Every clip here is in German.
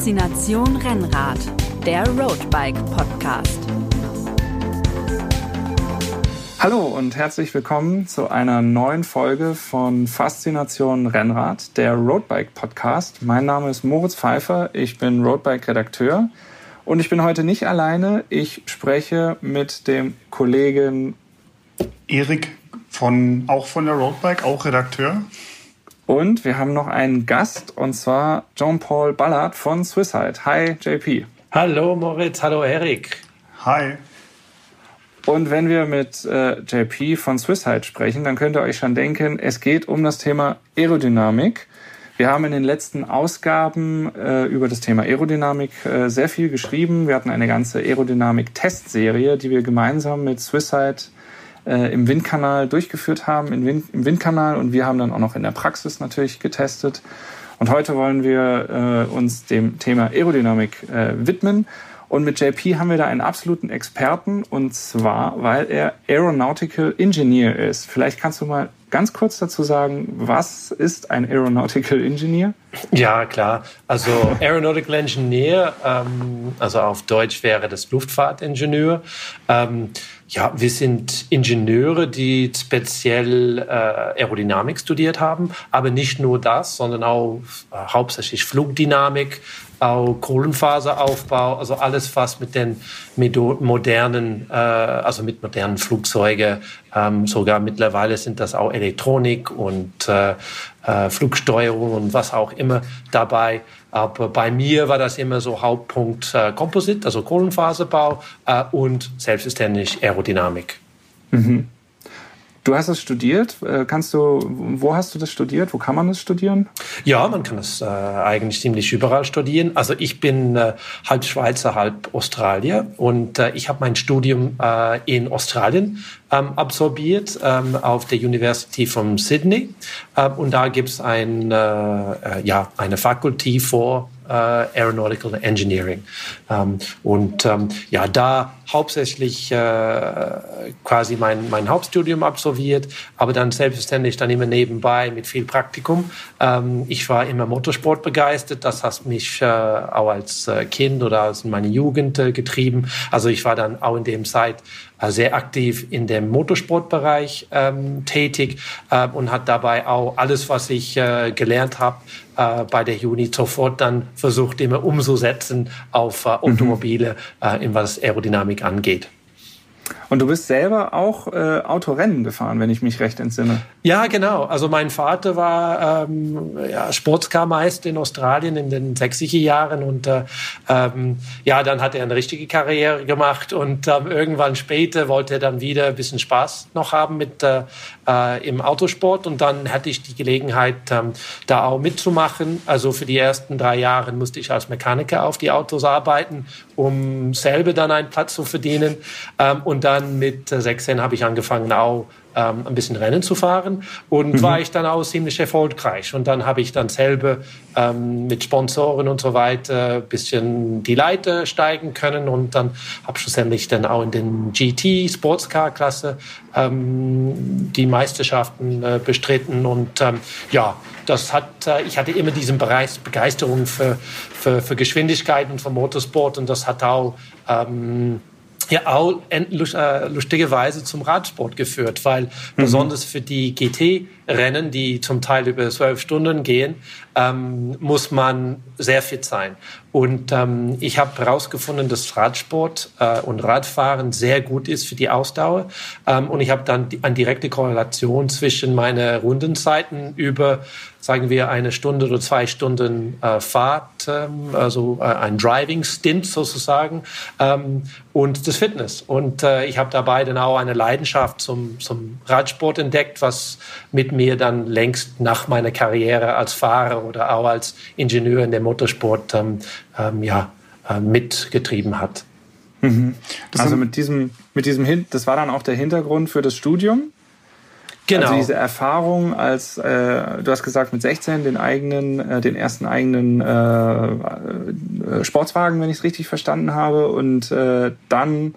Faszination Rennrad, der Roadbike Podcast. Hallo und herzlich willkommen zu einer neuen Folge von Faszination Rennrad, der Roadbike Podcast. Mein Name ist Moritz Pfeiffer, ich bin Roadbike Redakteur und ich bin heute nicht alleine. Ich spreche mit dem Kollegen Erik von auch von der Roadbike, auch Redakteur. Und wir haben noch einen Gast, und zwar Jean-Paul Ballard von Swisside. Hi, JP. Hallo, Moritz. Hallo, Erik. Hi. Und wenn wir mit äh, JP von Swisside sprechen, dann könnt ihr euch schon denken, es geht um das Thema Aerodynamik. Wir haben in den letzten Ausgaben äh, über das Thema Aerodynamik äh, sehr viel geschrieben. Wir hatten eine ganze Aerodynamik-Testserie, die wir gemeinsam mit Swisside äh, im Windkanal durchgeführt haben, Wind, im Windkanal. Und wir haben dann auch noch in der Praxis natürlich getestet. Und heute wollen wir äh, uns dem Thema Aerodynamik äh, widmen. Und mit JP haben wir da einen absoluten Experten und zwar, weil er Aeronautical Engineer ist. Vielleicht kannst du mal ganz kurz dazu sagen, was ist ein Aeronautical Engineer? Ja, klar. Also Aeronautical Engineer, ähm, also auf Deutsch wäre das Luftfahrtingenieur. Ähm, ja, wir sind Ingenieure, die speziell äh, Aerodynamik studiert haben, aber nicht nur das, sondern auch äh, hauptsächlich Flugdynamik, auch Kohlenfaseraufbau, also alles, was mit den modernen, äh, also mit modernen Flugzeugen, ähm, sogar mittlerweile sind das auch Elektronik und äh, äh, Flugsteuerung und was auch immer dabei. Aber bei mir war das immer so Hauptpunkt äh, Komposit, also Kohlenfaserbau äh, und selbstverständlich Aerodynamik. Mhm. Du hast es studiert. Äh, kannst du, wo hast du das studiert? Wo kann man das studieren? Ja, man kann es äh, eigentlich ziemlich überall studieren. Also ich bin äh, halb Schweizer, halb Australier und äh, ich habe mein Studium äh, in Australien ähm, absolviert ähm, auf der University von Sydney ähm, und da gibt es ein, äh, ja, eine Fakulty für Aeronautical Engineering. Ähm, und ähm, ja, da hauptsächlich äh, quasi mein, mein Hauptstudium absolviert, aber dann selbstverständlich dann immer nebenbei mit viel Praktikum. Ähm, ich war immer Motorsport begeistert, das hat mich äh, auch als äh, Kind oder als in meine Jugend äh, getrieben. Also ich war dann auch in dem Zeit äh, sehr aktiv in dem Motorsportbereich ähm, tätig äh, und hat dabei auch alles, was ich äh, gelernt habe, äh, bei der Uni sofort dann versucht, immer umzusetzen auf äh, mhm. Automobile, mhm. in was Aerodynamik angeht. Und du bist selber auch äh, Autorennen gefahren, wenn ich mich recht entsinne. Ja, genau. Also mein Vater war ähm, ja, Sportscarmeister in Australien in den 60er Jahren und äh, ähm, ja, dann hat er eine richtige Karriere gemacht und ähm, irgendwann später wollte er dann wieder ein bisschen Spaß noch haben mit äh, äh, im Autosport und dann hatte ich die Gelegenheit, ähm, da auch mitzumachen. Also für die ersten drei Jahre musste ich als Mechaniker auf die Autos arbeiten, um selber dann einen Platz zu verdienen ähm, und dann mit 16 habe ich angefangen, auch ähm, ein bisschen Rennen zu fahren und mhm. war ich dann auch ziemlich erfolgreich. Und dann habe ich dann selber ähm, mit Sponsoren und so weiter ein bisschen die Leiter steigen können und dann habe ich schlussendlich dann auch in den GT Sportscar Klasse ähm, die Meisterschaften äh, bestritten und ähm, ja, das hat, äh, ich hatte immer diesen Bereich Begeisterung für, für, für Geschwindigkeit und für Motorsport und das hat auch ähm, ja auch äh, lustigerweise zum Radsport geführt, weil mhm. besonders für die GT-Rennen, die zum Teil über zwölf Stunden gehen, ähm, muss man sehr fit sein. Und ähm, ich habe herausgefunden, dass Radsport äh, und Radfahren sehr gut ist für die Ausdauer. Ähm, und ich habe dann die, eine direkte Korrelation zwischen meinen Rundenzeiten über, sagen wir, eine Stunde oder zwei Stunden äh, Fahrt, ähm, also äh, ein Driving Stint sozusagen, ähm, und das Fitness. Und äh, ich habe dabei dann auch eine Leidenschaft zum, zum Radsport entdeckt, was mit mir dann längst nach meiner Karriere als Fahrer oder auch als Ingenieur in der Motorsport ähm, ähm, ja, äh, mitgetrieben hat. Mhm. Also mit diesem, mit diesem Hin das war dann auch der Hintergrund für das Studium? Genau. Also diese Erfahrung als, äh, du hast gesagt, mit 16 den eigenen, äh, den ersten eigenen äh, äh Sportswagen, wenn ich es richtig verstanden habe, und äh, dann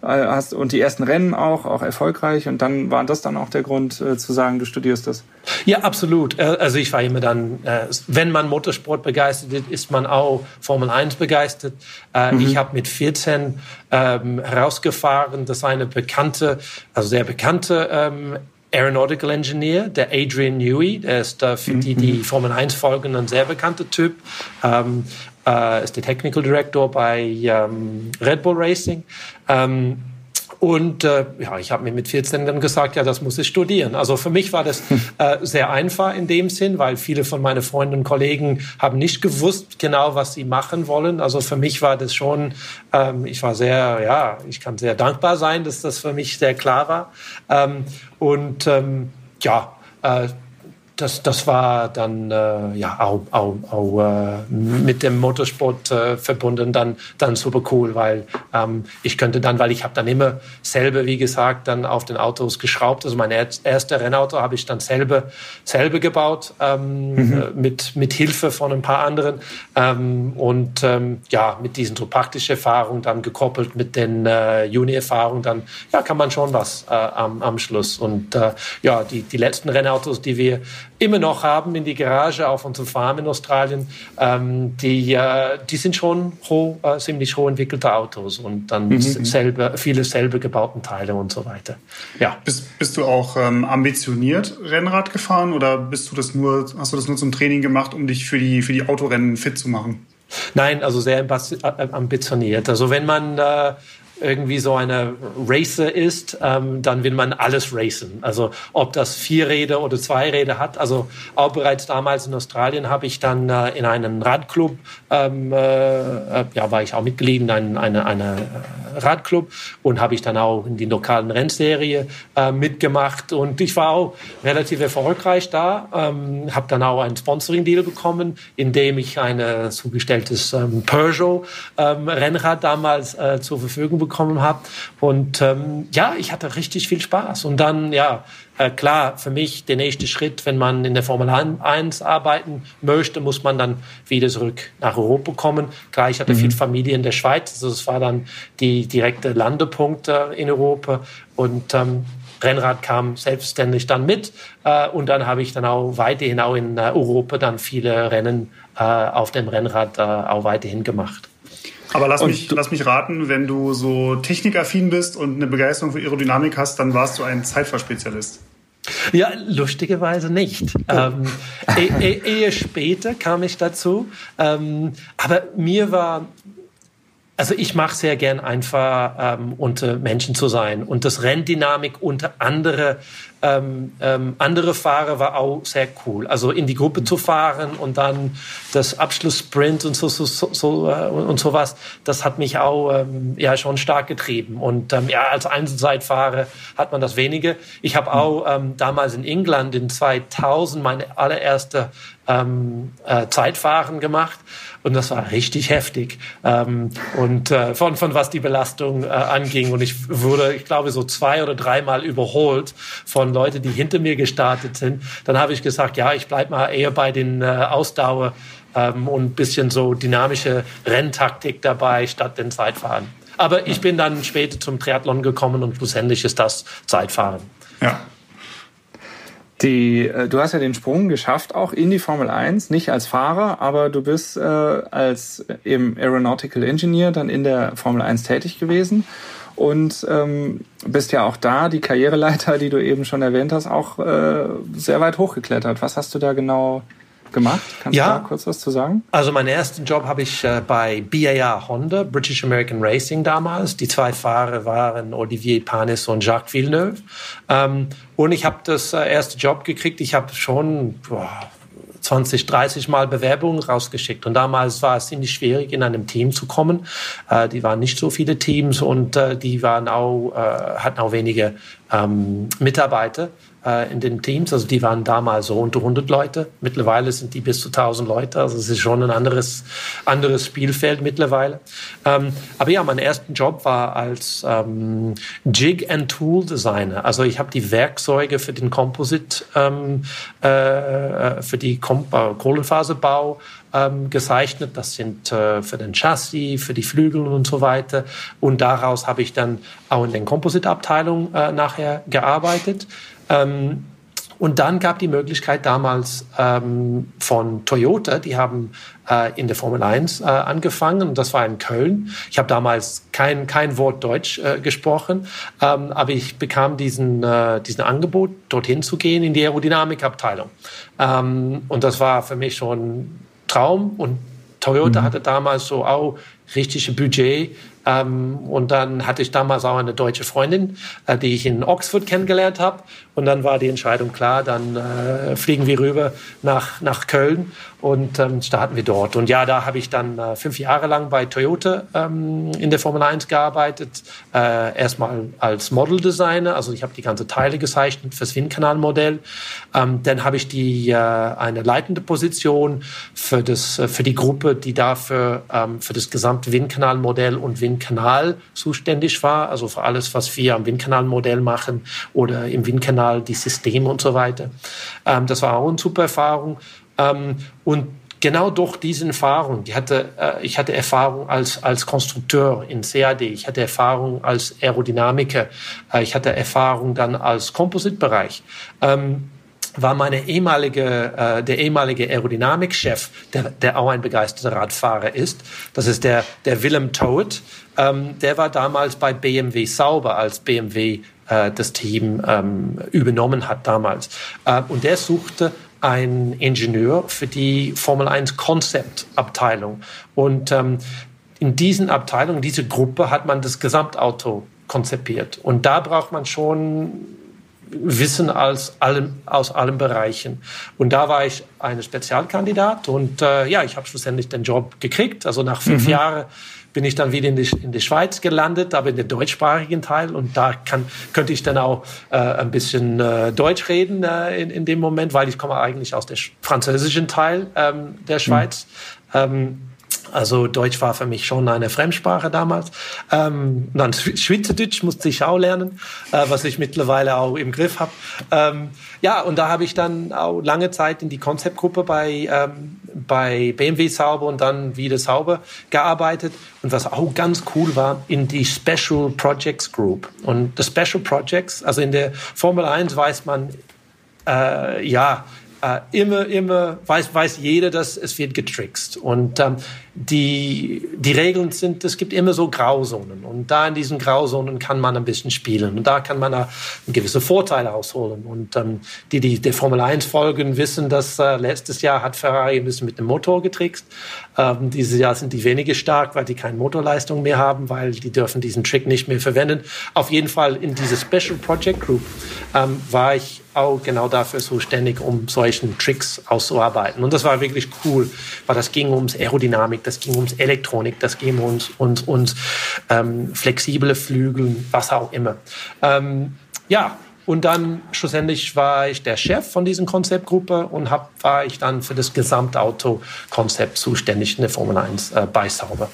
äh, hast und die ersten Rennen auch, auch erfolgreich. Und dann war das dann auch der Grund äh, zu sagen, du studierst das. Ja, absolut. Äh, also ich war immer dann, äh, wenn man Motorsport begeistert ist, ist man auch Formel 1 begeistert. Äh, mhm. Ich habe mit 14 ähm, herausgefahren, dass eine bekannte, also sehr bekannte ähm, Aeronautical Engineer, der Adrian Newey, der ist äh, für die, die mhm. Formel 1 folgen, ein sehr bekannter Typ. Ähm, äh, ist der Technical Director bei ähm, Red Bull Racing. Ähm, und äh, ja, ich habe mir mit 14 dann gesagt, ja, das muss ich studieren. Also für mich war das äh, sehr einfach in dem Sinn, weil viele von meinen Freunden und Kollegen haben nicht gewusst genau, was sie machen wollen. Also für mich war das schon, ähm, ich war sehr, ja, ich kann sehr dankbar sein, dass das für mich sehr klar war. Ähm, und ähm, ja, äh, das, das war dann äh, ja auch, auch, auch äh, mit dem Motorsport äh, verbunden dann dann super cool, weil ähm, ich könnte dann, weil ich habe dann immer selber, wie gesagt, dann auf den Autos geschraubt. Also mein erste Rennauto habe ich dann selber selber gebaut ähm, mhm. Äh, mit mit Hilfe von ein paar anderen ähm, und ähm, ja mit diesen so praktischen Erfahrungen dann gekoppelt mit den äh, Juni-Erfahrungen dann ja kann man schon was äh, am, am Schluss und äh, ja die die letzten Rennautos, die wir immer noch haben in die Garage auf unserer Farm in Australien, ähm, die, äh, die sind schon hoch, äh, ziemlich hoch entwickelte Autos und dann mhm. selber, viele selber gebauten Teile und so weiter. Ja. Bist, bist du auch ähm, ambitioniert Rennrad gefahren oder bist du das nur, hast du das nur zum Training gemacht, um dich für die, für die Autorennen fit zu machen? Nein, also sehr äh, ambitioniert. Also wenn man äh, irgendwie so eine Racer ist, ähm, dann will man alles racen. Also ob das vier Räder oder zwei Räder hat. Also auch bereits damals in Australien habe ich dann äh, in einem Radclub, ähm, äh, ja, war ich auch Mitglied in einem eine, eine Radclub und habe ich dann auch in die lokalen Rennserie äh, mitgemacht und ich war auch relativ erfolgreich da, ähm, habe dann auch einen Sponsoring-Deal bekommen, in dem ich ein zugestelltes ähm, Peugeot ähm, Rennrad damals äh, zur Verfügung bekommen habe und ähm, ja, ich hatte richtig viel Spaß und dann ja äh, klar, für mich der nächste Schritt, wenn man in der Formel 1 arbeiten möchte, muss man dann wieder zurück nach Europa kommen. Klar, ich hatte mhm. viel Familie in der Schweiz, also es war dann die direkte Landepunkt äh, in Europa und ähm, Rennrad kam selbstständig dann mit äh, und dann habe ich dann auch weiterhin auch in äh, Europa dann viele Rennen äh, auf dem Rennrad äh, auch weiterhin gemacht. Aber lass mich, lass mich raten, wenn du so technikaffin bist und eine Begeisterung für Aerodynamik hast, dann warst du ein Zeitfahrspezialist. Ja, lustigerweise nicht. Oh. Ähm, e e eher später kam ich dazu. Ähm, aber mir war also ich mache sehr gern einfach ähm, unter Menschen zu sein und das Renndynamik unter andere ähm, ähm, andere Fahrer war auch sehr cool. Also in die Gruppe zu fahren und dann das Abschlusssprint und so, so, so, so äh, und sowas, das hat mich auch ähm, ja schon stark getrieben. Und ähm, ja, als Einzelzeitfahrer hat man das wenige. Ich habe auch ähm, damals in England in 2000 meine allererste ähm, äh, Zeitfahren gemacht. Und das war richtig heftig. Ähm, und äh, von von was die Belastung äh, anging. Und ich wurde ich glaube so zwei oder dreimal überholt von Leuten die hinter mir gestartet sind. Dann habe ich gesagt ja ich bleib mal eher bei den äh, Ausdauer ähm, und bisschen so dynamische Renntaktik dabei statt den Zeitfahren. Aber ich bin dann später zum Triathlon gekommen und schlussendlich ist das Zeitfahren. Ja die, äh, du hast ja den Sprung geschafft, auch in die Formel 1, nicht als Fahrer, aber du bist äh, als eben Aeronautical Engineer dann in der Formel 1 tätig gewesen und ähm, bist ja auch da, die Karriereleiter, die du eben schon erwähnt hast, auch äh, sehr weit hochgeklettert. Was hast du da genau gemacht? Kannst ja, du da kurz was zu sagen? Also meinen ersten Job habe ich äh, bei BAR Honda, British American Racing damals. Die zwei Fahrer waren Olivier Panis und Jacques Villeneuve. Ähm, und ich habe das äh, erste Job gekriegt. Ich habe schon boah, 20, 30 Mal Bewerbungen rausgeschickt. Und damals war es ziemlich schwierig, in einem Team zu kommen. Äh, die waren nicht so viele Teams und äh, die waren auch, hatten auch wenige ähm, Mitarbeiter. Äh, in den Teams. Also die waren damals so unter 100 Leute. Mittlerweile sind die bis zu 1000 Leute. Also es ist schon ein anderes, anderes Spielfeld mittlerweile. Ähm, aber ja, mein erster Job war als ähm, Jig and Tool Designer. Also ich habe die Werkzeuge für den Composite, ähm, äh, für die Kom äh, Kohlenfaserbau ähm, gezeichnet. Das sind äh, für den Chassis, für die Flügel und so weiter. Und daraus habe ich dann auch in den Composite-Abteilung äh, nachher gearbeitet. Ähm, und dann gab die Möglichkeit damals ähm, von Toyota, die haben äh, in der Formel 1 äh, angefangen und das war in Köln. Ich habe damals kein, kein Wort Deutsch äh, gesprochen, ähm, aber ich bekam diesen, äh, diesen Angebot, dorthin zu gehen in die Aerodynamikabteilung. Ähm, und das war für mich schon Traum und Toyota mhm. hatte damals so auch richtige Budget ähm, und dann hatte ich damals auch eine deutsche Freundin, äh, die ich in Oxford kennengelernt habe. Und dann war die Entscheidung klar, dann äh, fliegen wir rüber nach, nach Köln und ähm, starten wir dort. Und ja, da habe ich dann äh, fünf Jahre lang bei Toyota ähm, in der Formel 1 gearbeitet. Äh, erstmal als Model Designer, also ich habe die ganze Teile gezeichnet fürs Windkanalmodell. Ähm, dann habe ich die äh, eine leitende Position für das äh, für die Gruppe, die dafür ähm, für das gesamte Windkanalmodell und Wind Windkanal zuständig war, also für alles, was wir am Windkanalmodell machen oder im Windkanal die Systeme und so weiter. Ähm, das war auch eine super Erfahrung. Ähm, und genau durch diese Erfahrung, die hatte, äh, ich hatte Erfahrung als, als Konstrukteur in CAD, ich hatte Erfahrung als Aerodynamiker, äh, ich hatte Erfahrung dann als Composite-Bereich. Ähm, war meine ehemalige, äh, der ehemalige Aerodynamikchef, der, der auch ein begeisterter Radfahrer ist. Das ist der, der Willem Toet. Ähm, der war damals bei BMW Sauber, als BMW äh, das Team ähm, übernommen hat damals. Äh, und der suchte einen Ingenieur für die Formel 1 Konzeptabteilung. Und ähm, in diesen Abteilungen, diese Gruppe hat man das Gesamtauto konzipiert. Und da braucht man schon Wissen als allem, aus allen Bereichen. Und da war ich eine Spezialkandidat und äh, ja, ich habe schlussendlich den Job gekriegt. Also nach fünf mhm. Jahren bin ich dann wieder in die, in die Schweiz gelandet, aber in den deutschsprachigen Teil. Und da kann, könnte ich dann auch äh, ein bisschen äh, Deutsch reden äh, in, in dem Moment, weil ich komme eigentlich aus dem französischen Teil ähm, der Schweiz. Mhm. Ähm, also Deutsch war für mich schon eine Fremdsprache damals. Ähm, dann Schweizerdeutsch musste ich auch lernen, äh, was ich mittlerweile auch im Griff habe. Ähm, ja, und da habe ich dann auch lange Zeit in die Konzeptgruppe bei, ähm, bei BMW Sauber und dann wieder Sauber gearbeitet. Und was auch ganz cool war, in die Special Projects Group. Und die Special Projects, also in der Formel 1 weiß man, äh, ja, äh, immer, immer weiß, weiß jeder, dass es wird getrickst. Und ähm, die, die Regeln sind, es gibt immer so Grauzonen. Und da in diesen Grauzonen kann man ein bisschen spielen. Und da kann man da gewisse Vorteile ausholen. Und ähm, die, die der Formel 1 folgen, wissen, dass äh, letztes Jahr hat Ferrari ein bisschen mit dem Motor getrickst. Ähm, dieses Jahr sind die weniger stark, weil die keine Motorleistung mehr haben, weil die dürfen diesen Trick nicht mehr verwenden. Auf jeden Fall in diese Special Project Group ähm, war ich auch genau dafür zuständig, um solchen Tricks auszuarbeiten. Und das war wirklich cool, weil das ging ums Aerodynamik, das ging ums Elektronik, das ging ums, ums, ums ähm, flexible Flügel, was auch immer. Ähm, ja, und dann schlussendlich war ich der Chef von dieser Konzeptgruppe und hab, war ich dann für das Gesamtauto-Konzept zuständig in der Formel 1 äh, bei Sauber.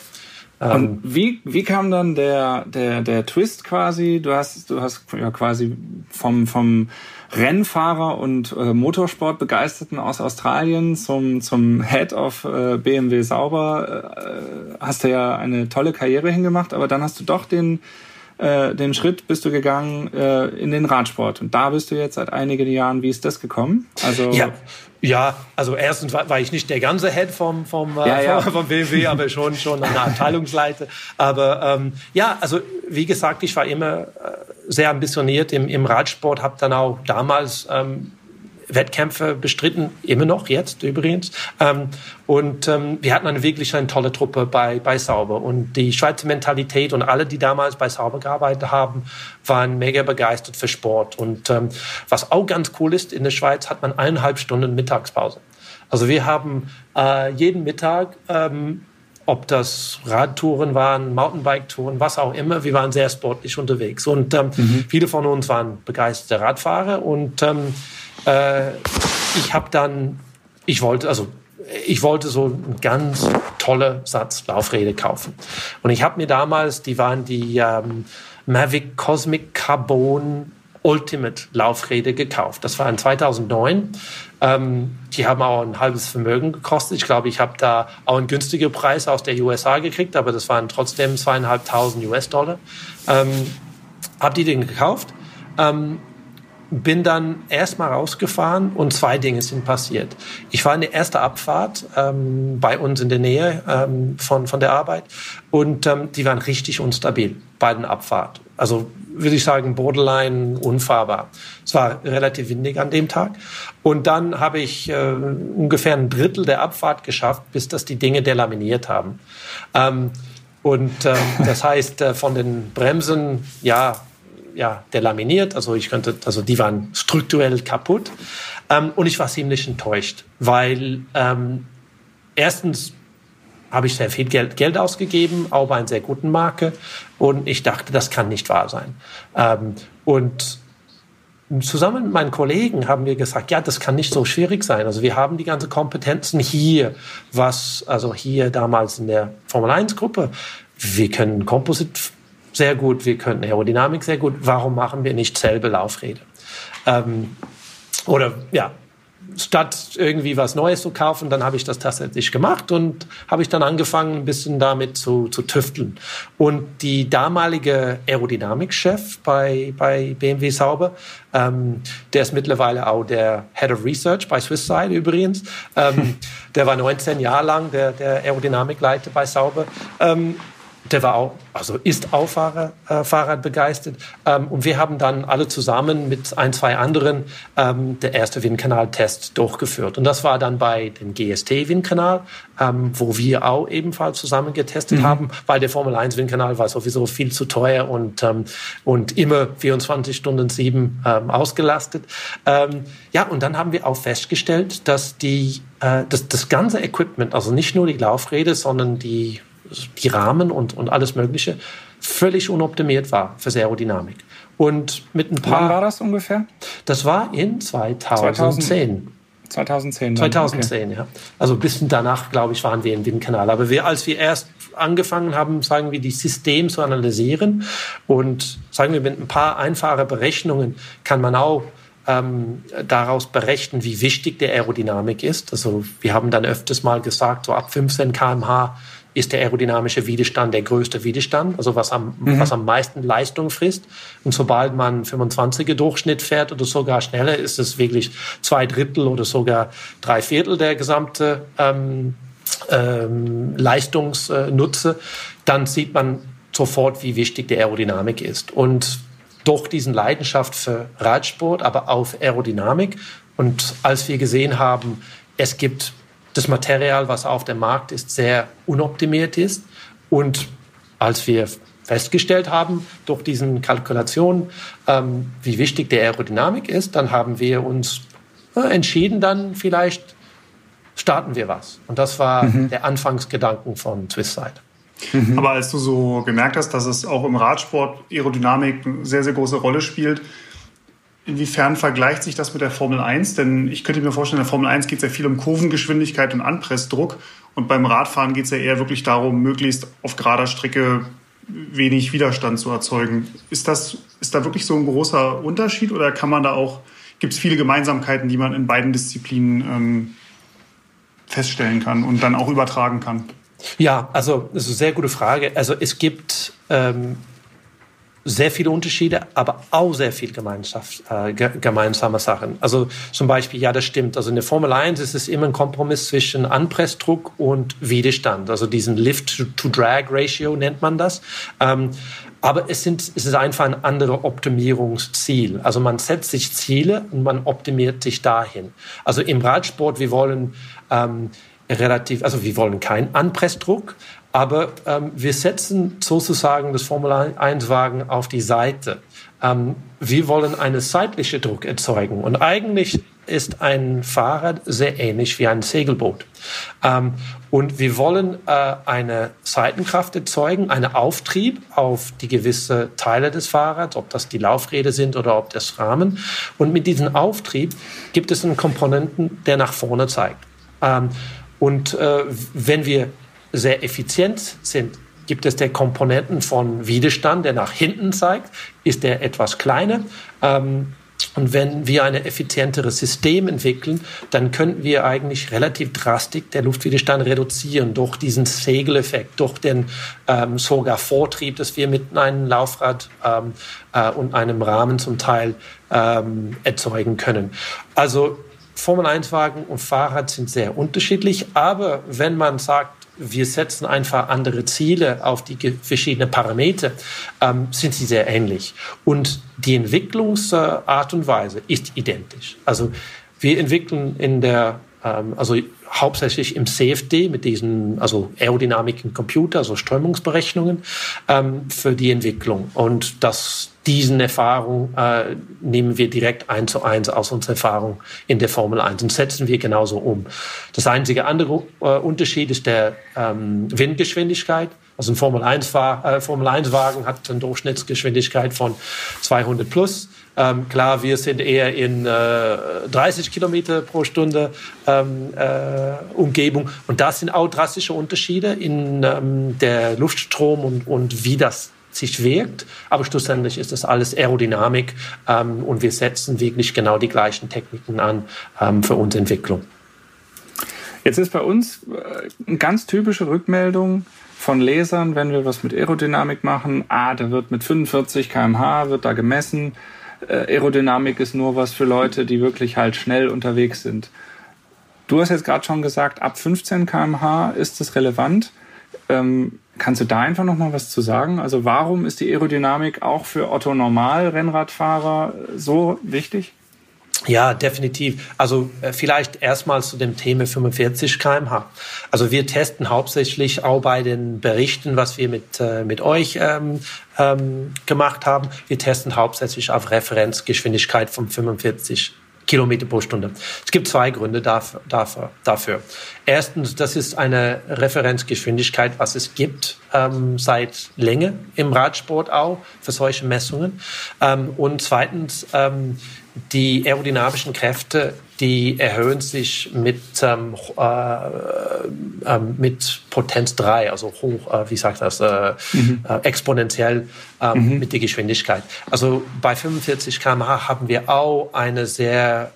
Und ähm, wie, wie kam dann der, der, der Twist quasi? Du hast, du hast ja quasi vom, vom Rennfahrer und äh, Motorsportbegeisterten aus Australien zum, zum Head of äh, BMW Sauber äh, hast du ja eine tolle Karriere hingemacht, aber dann hast du doch den, äh, den Schritt bist du gegangen äh, in den Radsport. Und da bist du jetzt seit einigen Jahren. Wie ist das gekommen? Also ja. Ja, also erstens war, war ich nicht der ganze Head vom, vom, äh, ja, ja. vom, vom BMW, aber schon, schon eine Abteilungsleiter. Aber ähm, ja, also wie gesagt, ich war immer äh, sehr ambitioniert im, im Radsport, habe dann auch damals ähm, Wettkämpfe bestritten, immer noch jetzt übrigens. Ähm, und ähm, wir hatten eine wirklich eine tolle Truppe bei, bei Sauber. Und die Schweizer Mentalität und alle, die damals bei Sauber gearbeitet haben, waren mega begeistert für Sport. Und ähm, was auch ganz cool ist, in der Schweiz hat man eineinhalb Stunden Mittagspause. Also wir haben äh, jeden Mittag ähm, ob das Radtouren waren, Mountainbike-Touren, was auch immer. Wir waren sehr sportlich unterwegs. Und ähm, mhm. viele von uns waren begeisterte Radfahrer. Und ähm, äh, ich habe dann, ich wollte, also ich wollte so einen ganz tolle Satz Laufräder kaufen. Und ich habe mir damals, die waren die ähm, Mavic Cosmic Carbon Ultimate Laufräder gekauft. Das war in 2009. Ähm, die haben auch ein halbes Vermögen gekostet. Ich glaube, ich habe da auch einen günstigen Preis aus der USA gekriegt, aber das waren trotzdem zweieinhalbtausend US-Dollar. Ähm, habe die den gekauft. Ähm, bin dann erstmal rausgefahren und zwei Dinge sind passiert. Ich war in der ersten Abfahrt ähm, bei uns in der Nähe ähm, von, von der Arbeit und ähm, die waren richtig unstabil bei den Abfahrt. Also würde ich sagen, borderline unfahrbar. Es war relativ windig an dem Tag. Und dann habe ich äh, ungefähr ein Drittel der Abfahrt geschafft, bis das die Dinge delaminiert haben. Ähm, und ähm, das heißt, äh, von den Bremsen, ja, ja, delaminiert. Also ich könnte, also die waren strukturell kaputt. Ähm, und ich war ziemlich enttäuscht, weil ähm, erstens habe ich sehr viel Geld, Geld ausgegeben, auch bei einer sehr guten Marke. Und ich dachte, das kann nicht wahr sein. Ähm, und zusammen mit meinen Kollegen haben wir gesagt, ja, das kann nicht so schwierig sein. Also wir haben die ganzen Kompetenzen hier, was, also hier damals in der Formel 1 Gruppe, wir können Composite sehr gut, wir können Aerodynamik sehr gut. Warum machen wir nicht selber Laufräder? Ähm, oder ja, statt irgendwie was Neues zu kaufen, dann habe ich das tatsächlich gemacht und habe ich dann angefangen, ein bisschen damit zu, zu tüfteln. Und die damalige Aerodynamikchef bei, bei BMW Sauber, ähm, der ist mittlerweile auch der Head of Research bei Swisside übrigens, ähm, der war 19 Jahre lang der, der Aerodynamikleiter bei Sauber. Ähm, der war auch, also ist auch Fahrer, äh, Fahrrad begeistert. Ähm, und wir haben dann alle zusammen mit ein, zwei anderen ähm, der erste Windkanal-Test durchgeführt. Und das war dann bei dem GST-Windkanal, ähm, wo wir auch ebenfalls zusammen getestet mhm. haben, weil der Formel 1-Windkanal war sowieso viel zu teuer und, ähm, und immer 24 Stunden sieben ähm, ausgelastet. Ähm, ja, und dann haben wir auch festgestellt, dass die, äh, das, das ganze Equipment, also nicht nur die Laufräder, sondern die die Rahmen und, und alles Mögliche völlig unoptimiert war für Aerodynamik. Und mit ein paar. Wann war das ungefähr? Das war in 2010. 2010. 2010, okay. ja. Also ein bisschen danach, glaube ich, waren wir in dem Kanal. Aber wir, als wir erst angefangen haben, sagen wir, die System zu analysieren und sagen wir, mit ein paar einfachen Berechnungen kann man auch ähm, daraus berechnen, wie wichtig der Aerodynamik ist. Also wir haben dann öfters mal gesagt, so ab 15 kmh ist der aerodynamische Widerstand der größte Widerstand, also was am, mhm. was am meisten Leistung frisst. Und sobald man 25er Durchschnitt fährt oder sogar schneller, ist es wirklich zwei Drittel oder sogar drei Viertel der gesamte ähm, ähm, Leistungsnutze. Dann sieht man sofort, wie wichtig die Aerodynamik ist. Und durch diesen Leidenschaft für Radsport, aber auch Aerodynamik. Und als wir gesehen haben, es gibt das Material, was auf dem Markt ist, sehr unoptimiert ist. Und als wir festgestellt haben durch diesen Kalkulationen, ähm, wie wichtig die Aerodynamik ist, dann haben wir uns äh, entschieden, dann vielleicht starten wir was. Und das war mhm. der Anfangsgedanken von Swisside. Mhm. Aber als du so gemerkt hast, dass es auch im Radsport Aerodynamik eine sehr, sehr große Rolle spielt, Inwiefern vergleicht sich das mit der Formel 1? Denn ich könnte mir vorstellen, in der Formel 1 geht es ja viel um Kurvengeschwindigkeit und Anpressdruck. Und beim Radfahren geht es ja eher wirklich darum, möglichst auf gerader Strecke wenig Widerstand zu erzeugen. Ist, das, ist da wirklich so ein großer Unterschied oder kann man da auch, gibt es viele Gemeinsamkeiten, die man in beiden Disziplinen ähm, feststellen kann und dann auch übertragen kann? Ja, also das ist eine sehr gute Frage. Also es gibt ähm, sehr viele Unterschiede, aber auch sehr viel Gemeinschaft, äh, gemeinsame Sachen. Also zum Beispiel, ja, das stimmt. Also in der Formel 1 ist es immer ein Kompromiss zwischen Anpressdruck und Widerstand. Also diesen Lift-to-Drag-Ratio nennt man das. Ähm, aber es, sind, es ist einfach ein anderes Optimierungsziel. Also man setzt sich Ziele und man optimiert sich dahin. Also im Radsport, wir wollen ähm, relativ, also wir wollen keinen Anpressdruck, aber ähm, wir setzen sozusagen das Formel 1-Wagen auf die Seite. Ähm, wir wollen einen seitlichen Druck erzeugen. Und eigentlich ist ein Fahrrad sehr ähnlich wie ein Segelboot. Ähm, und wir wollen äh, eine Seitenkraft erzeugen, einen Auftrieb auf die gewisse Teile des Fahrrads, ob das die Laufräder sind oder ob das Rahmen. Und mit diesem Auftrieb gibt es einen Komponenten, der nach vorne zeigt. Ähm, und äh, wenn wir sehr effizient sind, gibt es der Komponenten von Widerstand, der nach hinten zeigt, ist der etwas kleiner. Ähm, und wenn wir ein effizienteres System entwickeln, dann könnten wir eigentlich relativ drastisch den Luftwiderstand reduzieren durch diesen Segeleffekt, durch den ähm, sogar Vortrieb, dass wir mit einem Laufrad ähm, äh, und einem Rahmen zum Teil ähm, erzeugen können. Also Formel-1-Wagen und Fahrrad sind sehr unterschiedlich, aber wenn man sagt, wir setzen einfach andere Ziele auf die verschiedenen Parameter, ähm, sind sie sehr ähnlich. Und die Entwicklungsart und Weise ist identisch. Also wir entwickeln in der, ähm, also hauptsächlich im CFD mit diesen, also Aerodynamik Computer, also Strömungsberechnungen ähm, für die Entwicklung. Und das, diesen Erfahrung äh, nehmen wir direkt eins zu eins aus unserer Erfahrung in der Formel 1 und setzen wir genauso um. Das einzige andere äh, Unterschied ist der ähm, Windgeschwindigkeit. Also ein Formel 1, Fahr äh, Formel 1 Wagen hat eine Durchschnittsgeschwindigkeit von 200 plus. Ähm, klar, wir sind eher in äh, 30 Kilometer pro Stunde ähm, äh, Umgebung. Und das sind auch drastische Unterschiede in ähm, der Luftstrom und, und wie das sich wirkt. Aber schlussendlich ist das alles Aerodynamik ähm, und wir setzen wirklich genau die gleichen Techniken an ähm, für unsere Entwicklung. Jetzt ist bei uns äh, eine ganz typische Rückmeldung von Lesern, wenn wir was mit Aerodynamik machen. Ah, da wird mit 45 km/h wird da gemessen. Äh, Aerodynamik ist nur was für Leute, die wirklich halt schnell unterwegs sind. Du hast jetzt gerade schon gesagt, ab 15 km/h ist es relevant. Ähm, kannst du da einfach noch mal was zu sagen? Also warum ist die Aerodynamik auch für Otto Normal Rennradfahrer so wichtig? Ja, definitiv. Also äh, vielleicht erstmal zu dem Thema 45 kmh. Also wir testen hauptsächlich auch bei den Berichten, was wir mit, äh, mit euch ähm, ähm, gemacht haben. Wir testen hauptsächlich auf Referenzgeschwindigkeit von 45 Kilometer pro Stunde. Es gibt zwei Gründe dafür, dafür. Erstens, das ist eine Referenzgeschwindigkeit, was es gibt ähm, seit Länge im Radsport auch für solche Messungen. Ähm, und zweitens, ähm, die aerodynamischen Kräfte, die erhöhen sich mit, ähm, äh, äh, mit Potenz 3, also hoch, äh, wie sagt das, äh, mhm. Äh, exponentiell ähm, mhm. mit der Geschwindigkeit. Also bei 45 km/h haben wir auch eine sehr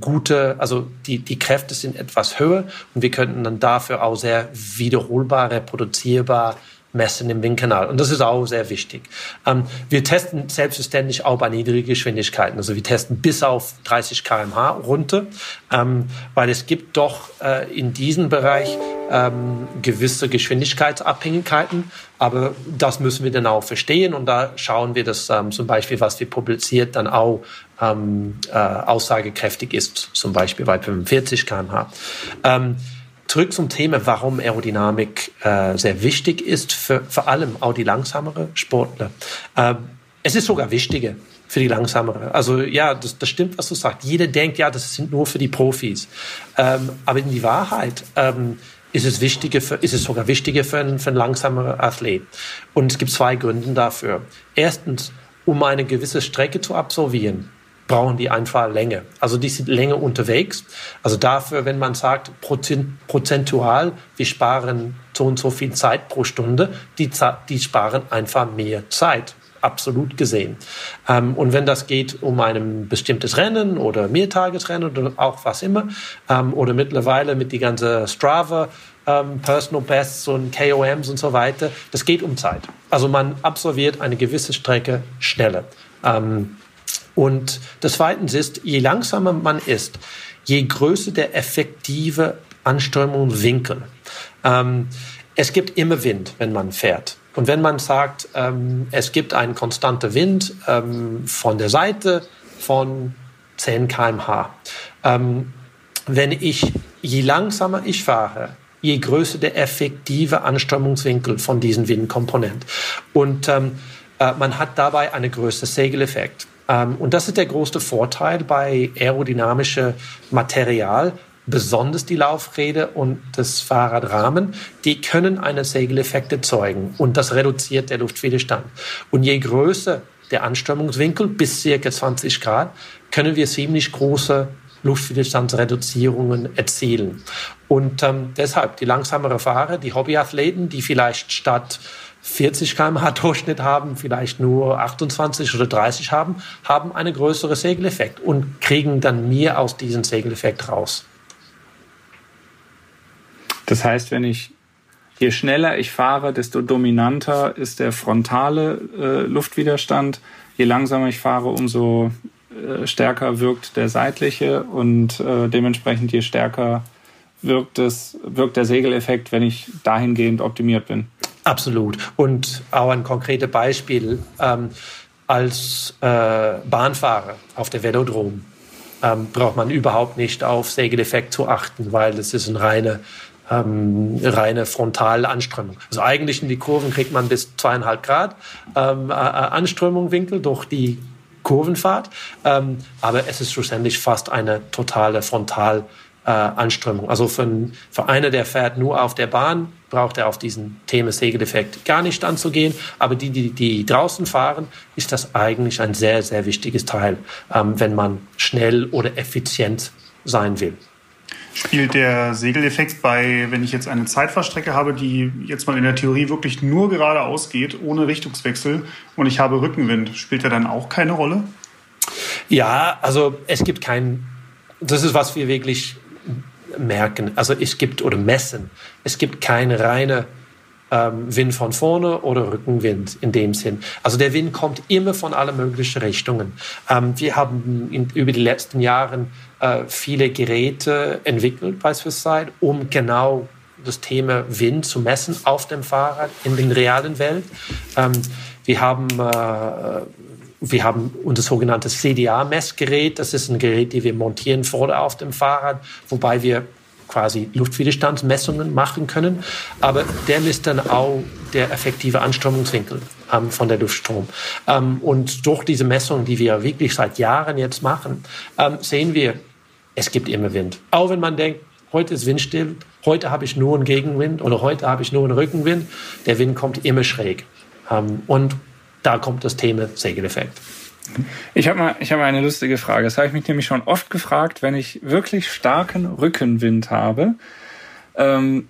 gute, also die, die Kräfte sind etwas höher und wir könnten dann dafür auch sehr wiederholbar, reproduzierbar messen im Windkanal. Und das ist auch sehr wichtig. Ähm, wir testen selbstverständlich auch bei niedrigen Geschwindigkeiten. Also wir testen bis auf 30 kmh runter, ähm, weil es gibt doch äh, in diesem Bereich ähm, gewisse Geschwindigkeitsabhängigkeiten. Aber das müssen wir dann auch verstehen. Und da schauen wir, dass ähm, zum Beispiel, was wir publiziert, dann auch ähm, äh, aussagekräftig ist. Zum Beispiel bei 45 kmh. Zurück zum Thema, warum Aerodynamik äh, sehr wichtig ist, für vor allem auch die langsamere Sportler. Ähm, es ist sogar wichtiger für die langsamere. Also ja, das, das stimmt, was du sagst. Jeder denkt, ja, das sind nur für die Profis. Ähm, aber in die Wahrheit ähm, ist es wichtiger für, ist es sogar wichtiger für einen, für einen langsameren Athlet. Und es gibt zwei Gründe dafür. Erstens, um eine gewisse Strecke zu absolvieren, brauchen die einfach länger. Also die sind länger unterwegs. Also dafür, wenn man sagt, prozentual, wir sparen so und so viel Zeit pro Stunde, die, die sparen einfach mehr Zeit. Absolut gesehen. Ähm, und wenn das geht um ein bestimmtes Rennen oder Mehrtagesrennen oder auch was immer, ähm, oder mittlerweile mit die ganze Strava, ähm, Personal Bests und KOMs und so weiter, das geht um Zeit. Also man absolviert eine gewisse Strecke schneller. Ähm, und das Zweite ist, je langsamer man ist, je größer der effektive Anströmungswinkel. Ähm, es gibt immer Wind, wenn man fährt. Und wenn man sagt, ähm, es gibt einen konstanten Wind ähm, von der Seite von 10 kmh. Ähm, wenn ich, je langsamer ich fahre, je größer der effektive Anströmungswinkel von diesem Windkomponent. Und ähm, äh, man hat dabei einen größeren Segeleffekt. Ähm, und das ist der größte Vorteil bei aerodynamischem Material, besonders die Laufräder und das Fahrradrahmen, die können eine Segeleffekt erzeugen und das reduziert der Luftwiderstand. Und je größer der Anströmungswinkel bis circa 20 Grad, können wir ziemlich große Luftwiderstandsreduzierungen erzielen. Und ähm, deshalb die langsamere Fahrer, die Hobbyathleten, die vielleicht statt 40 km/h Durchschnitt haben, vielleicht nur 28 oder 30 haben, haben einen größeren Segeleffekt und kriegen dann mehr aus diesem Segeleffekt raus. Das heißt, wenn ich je schneller ich fahre, desto dominanter ist der frontale äh, Luftwiderstand. Je langsamer ich fahre, umso äh, stärker wirkt der seitliche und äh, dementsprechend je stärker wirkt, es, wirkt der Segeleffekt, wenn ich dahingehend optimiert bin. Absolut. Und auch ein konkretes Beispiel. Ähm, als äh, Bahnfahrer auf der Velodrom ähm, braucht man überhaupt nicht auf Segeleffekt zu achten, weil es ist eine reine, ähm, reine Frontalanströmung. Also eigentlich in die Kurven kriegt man bis zweieinhalb Grad ähm, Anströmungwinkel durch die Kurvenfahrt, ähm, aber es ist schlussendlich fast eine totale Frontalanströmung äh. Also für, für einer, der fährt nur auf der Bahn, braucht er auf diesen Thema Segeldefekt gar nicht anzugehen. Aber die, die, die draußen fahren, ist das eigentlich ein sehr, sehr wichtiges Teil, ähm, wenn man schnell oder effizient sein will. Spielt der Segeleffekt bei, wenn ich jetzt eine Zeitfahrstrecke habe, die jetzt mal in der Theorie wirklich nur geradeaus geht, ohne Richtungswechsel und ich habe Rückenwind, spielt er dann auch keine Rolle? Ja, also es gibt kein, das ist was wir wirklich merken. Also es gibt oder messen. Es gibt keine reine ähm, Wind von vorne oder Rückenwind in dem Sinn. Also der Wind kommt immer von allen möglichen Richtungen. Ähm, wir haben in, über die letzten Jahre äh, viele Geräte entwickelt bei Swisside, um genau das Thema Wind zu messen auf dem Fahrrad in der realen Welt. Ähm, wir haben äh, wir haben unser sogenanntes CDA-Messgerät. Das ist ein Gerät, das wir montieren vorne auf dem Fahrrad, wobei wir quasi Luftwiderstandsmessungen machen können. Aber der misst dann auch der effektive Anströmungswinkel ähm, von der Luftstrom. Ähm, und durch diese Messungen, die wir wirklich seit Jahren jetzt machen, ähm, sehen wir, es gibt immer Wind. Auch wenn man denkt, heute ist windstill, heute habe ich nur einen Gegenwind oder heute habe ich nur einen Rückenwind, der Wind kommt immer schräg. Ähm, und da kommt das Thema Segeleffekt. Ich habe mal, ich habe eine lustige Frage. Das habe ich mich nämlich schon oft gefragt, wenn ich wirklich starken Rückenwind habe, ähm,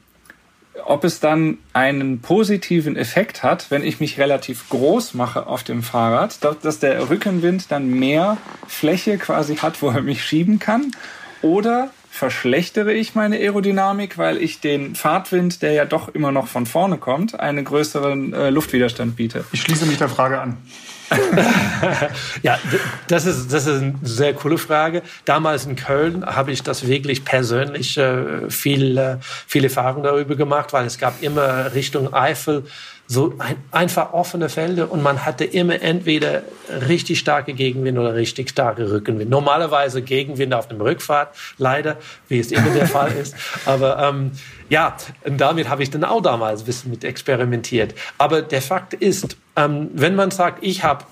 ob es dann einen positiven Effekt hat, wenn ich mich relativ groß mache auf dem Fahrrad, dass der Rückenwind dann mehr Fläche quasi hat, wo er mich schieben kann, oder verschlechtere ich meine Aerodynamik, weil ich den Fahrtwind, der ja doch immer noch von vorne kommt, einen größeren äh, Luftwiderstand biete. Ich schließe mich der Frage an. ja, das ist, das ist eine sehr coole Frage. Damals in Köln habe ich das wirklich persönlich äh, viel, äh, viel Erfahrung darüber gemacht, weil es gab immer Richtung Eifel so ein, einfach offene Felder und man hatte immer entweder richtig starke Gegenwind oder richtig starke Rückenwind. Normalerweise Gegenwind auf dem Rückfahrt, leider, wie es immer der Fall ist. Aber ähm, ja, damit habe ich dann auch damals ein bisschen mit experimentiert. Aber der Fakt ist, ähm, wenn man sagt, ich habe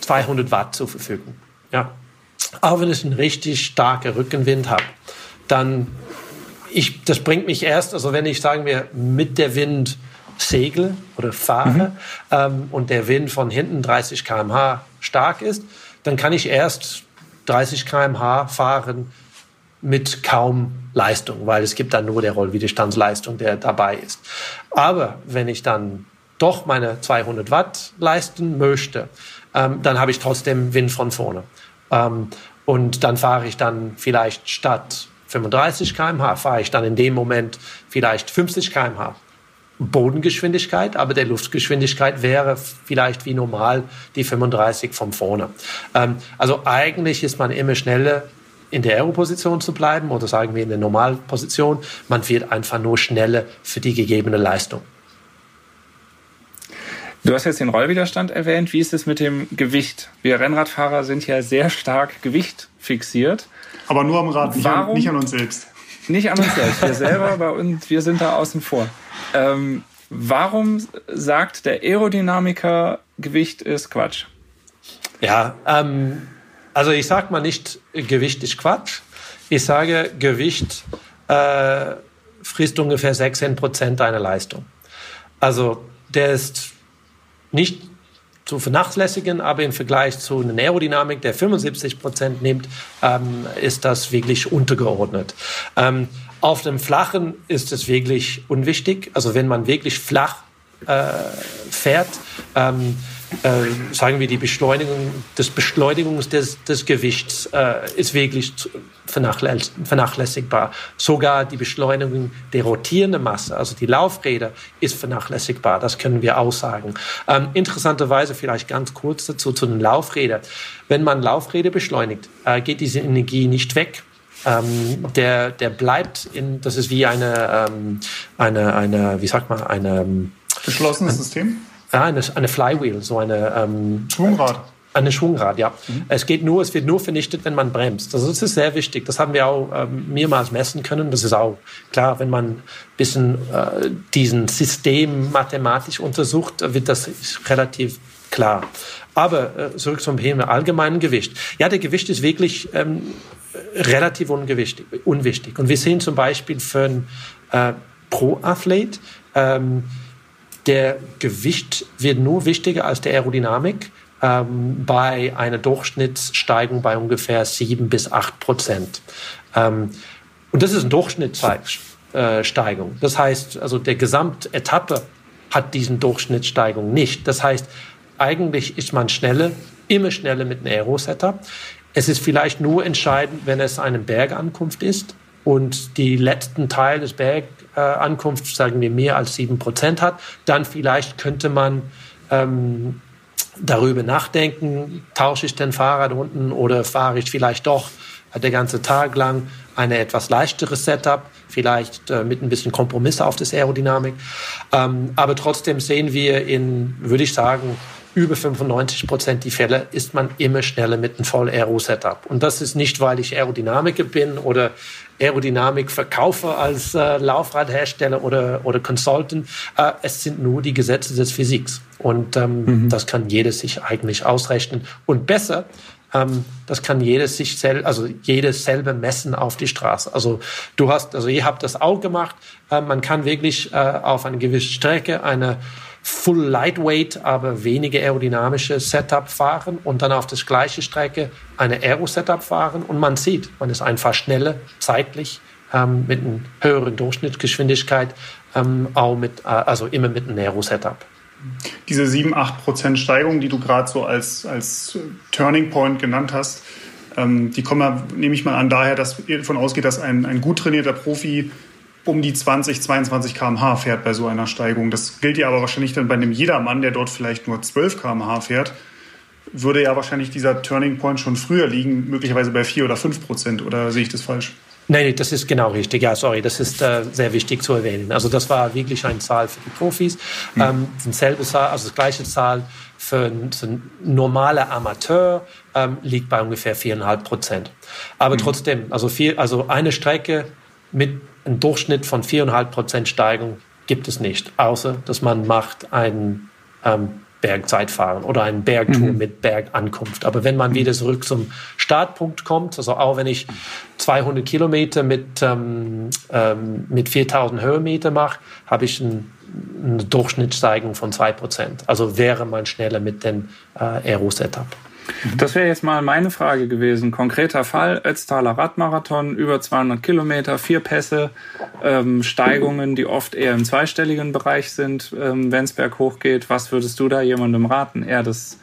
200 Watt zur Verfügung, ja, auch wenn ich einen richtig starken Rückenwind habe, dann ich, das bringt mich erst, also wenn ich sagen wir mit der Wind segel oder fahre mhm. ähm, und der Wind von hinten 30 km/h stark ist, dann kann ich erst 30 km/h fahren mit kaum Leistung, weil es gibt dann nur der Rollwiderstandsleistung, der dabei ist. Aber wenn ich dann doch meine 200 Watt leisten möchte, ähm, dann habe ich trotzdem Wind von vorne. Ähm, und dann fahre ich dann vielleicht statt 35 km/h, fahre ich dann in dem Moment vielleicht 50 km/h. Bodengeschwindigkeit, aber der Luftgeschwindigkeit wäre vielleicht wie normal die 35 von vorne. Ähm, also eigentlich ist man immer schneller in der Aero-Position zu bleiben oder sagen wir in der Normalposition. Man wird einfach nur schneller für die gegebene Leistung. Du hast jetzt den Rollwiderstand erwähnt. Wie ist es mit dem Gewicht? Wir Rennradfahrer sind ja sehr stark Gewicht fixiert. Aber nur am Rad, nicht, an, nicht an uns selbst. Nicht an uns selbst. Wir selber bei uns, wir sind da außen vor. Ähm, warum sagt der Aerodynamiker, Gewicht ist Quatsch? Ja, ähm, also ich sage mal nicht, Gewicht ist Quatsch. Ich sage, Gewicht äh, frisst ungefähr 16 Prozent deiner Leistung. Also der ist nicht zu vernachlässigen, aber im Vergleich zu einer Aerodynamik, der 75 Prozent nimmt, ähm, ist das wirklich untergeordnet. Ähm, auf dem Flachen ist es wirklich unwichtig. Also wenn man wirklich flach äh, fährt, ähm, äh, sagen wir, die Beschleunigung, das Beschleunigungs des, des Gewichts äh, ist wirklich vernachlässigbar. Sogar die Beschleunigung der rotierenden Masse, also die Laufräder, ist vernachlässigbar. Das können wir aussagen. Ähm, interessanterweise vielleicht ganz kurz dazu zu den Laufrädern. Wenn man Laufräder beschleunigt, äh, geht diese Energie nicht weg. Ähm, der, der bleibt in, das ist wie eine, ähm, eine, eine, wie sagt man, eine, ähm, geschlossenes ein, System? Ja, eine, eine Flywheel, so eine ähm, Schwungrad. Eine Schwungrad, ja. Mhm. Es geht nur, es wird nur vernichtet, wenn man bremst. Also das ist sehr wichtig. Das haben wir auch ähm, mehrmals messen können. Das ist auch klar, wenn man ein bisschen äh, diesen System mathematisch untersucht, wird das relativ klar. Aber äh, zurück zum Thema allgemeinen Gewicht. Ja, der Gewicht ist wirklich ähm, relativ ungewichtig, unwichtig. Und wir sehen zum Beispiel für einen äh, Pro-Athlet, ähm, der Gewicht wird nur wichtiger als der Aerodynamik ähm, bei einer Durchschnittssteigung bei ungefähr sieben bis acht Prozent. Ähm, und das ist eine Durchschnittssteigung. Äh, das heißt, also der Gesamtetappe hat diesen Durchschnittssteigung nicht. Das heißt, eigentlich ist man schneller, immer schneller mit einem Aero-Setup. Es ist vielleicht nur entscheidend, wenn es eine Bergankunft ist und die letzten Teil des Bergankunfts, sagen wir, mehr als sieben Prozent hat, dann vielleicht könnte man ähm, darüber nachdenken, tausche ich den Fahrrad unten oder fahre ich vielleicht doch der ganze Tag lang eine etwas leichteres Setup, vielleicht äh, mit ein bisschen Kompromisse auf das Aerodynamik. Ähm, aber trotzdem sehen wir in, würde ich sagen, über 95 Prozent die Fälle ist man immer schneller mit einem Voll-Aero-Setup. Und das ist nicht, weil ich Aerodynamiker bin oder Aerodynamik verkaufe als äh, Laufradhersteller oder, oder Consultant. Äh, es sind nur die Gesetze des Physiks. Und ähm, mhm. das kann jeder sich eigentlich ausrechnen. Und besser, ähm, das kann jedes sich sel also jedes selber messen auf die Straße. Also du hast, also ihr habt das auch gemacht. Äh, man kann wirklich äh, auf eine gewisse Strecke eine Full Lightweight, aber weniger aerodynamische Setup fahren und dann auf das gleiche Strecke eine Aero-Setup fahren und man sieht, man ist einfach schneller, zeitlich, ähm, mit einer höheren Durchschnittsgeschwindigkeit, ähm, auch mit, äh, also immer mit einem Aero-Setup. Diese 7, 8 Prozent Steigung, die du gerade so als, als Turning Point genannt hast, ähm, die kommen nehme ich mal an, daher, dass ihr davon ausgeht, dass ein, ein gut trainierter Profi um die 20, 22 km/h fährt bei so einer Steigung. Das gilt ja aber wahrscheinlich dann bei einem Jedermann, der dort vielleicht nur 12 km/h fährt, würde ja wahrscheinlich dieser Turning Point schon früher liegen, möglicherweise bei 4 oder 5 Prozent. Oder sehe ich das falsch? Nein, das ist genau richtig. Ja, sorry, das ist äh, sehr wichtig zu erwähnen. Also das war wirklich eine Zahl für die Profis. Mhm. Ähm, dieselbe Zahl, also das gleiche Zahl für einen, für einen normalen Amateur ähm, liegt bei ungefähr 4,5 Prozent. Aber mhm. trotzdem, also, viel, also eine Strecke mit einen Durchschnitt von 4,5 Prozent Steigung gibt es nicht, außer dass man macht ein ähm, Bergzeitfahren oder einen Bergtour mhm. mit Bergankunft. Aber wenn man wieder zurück zum Startpunkt kommt, also auch wenn ich 200 Kilometer mit, ähm, ähm, mit 4000 Höhenmeter mache, habe ich ein, eine Durchschnittssteigung von 2 Prozent. Also wäre man schneller mit dem äh, Aero-Setup. Das wäre jetzt mal meine Frage gewesen. Konkreter Fall, Ötztaler Radmarathon, über 200 Kilometer, vier Pässe, ähm, Steigungen, die oft eher im zweistelligen Bereich sind, ähm, wenn es berghoch geht. Was würdest du da jemandem raten? Eher das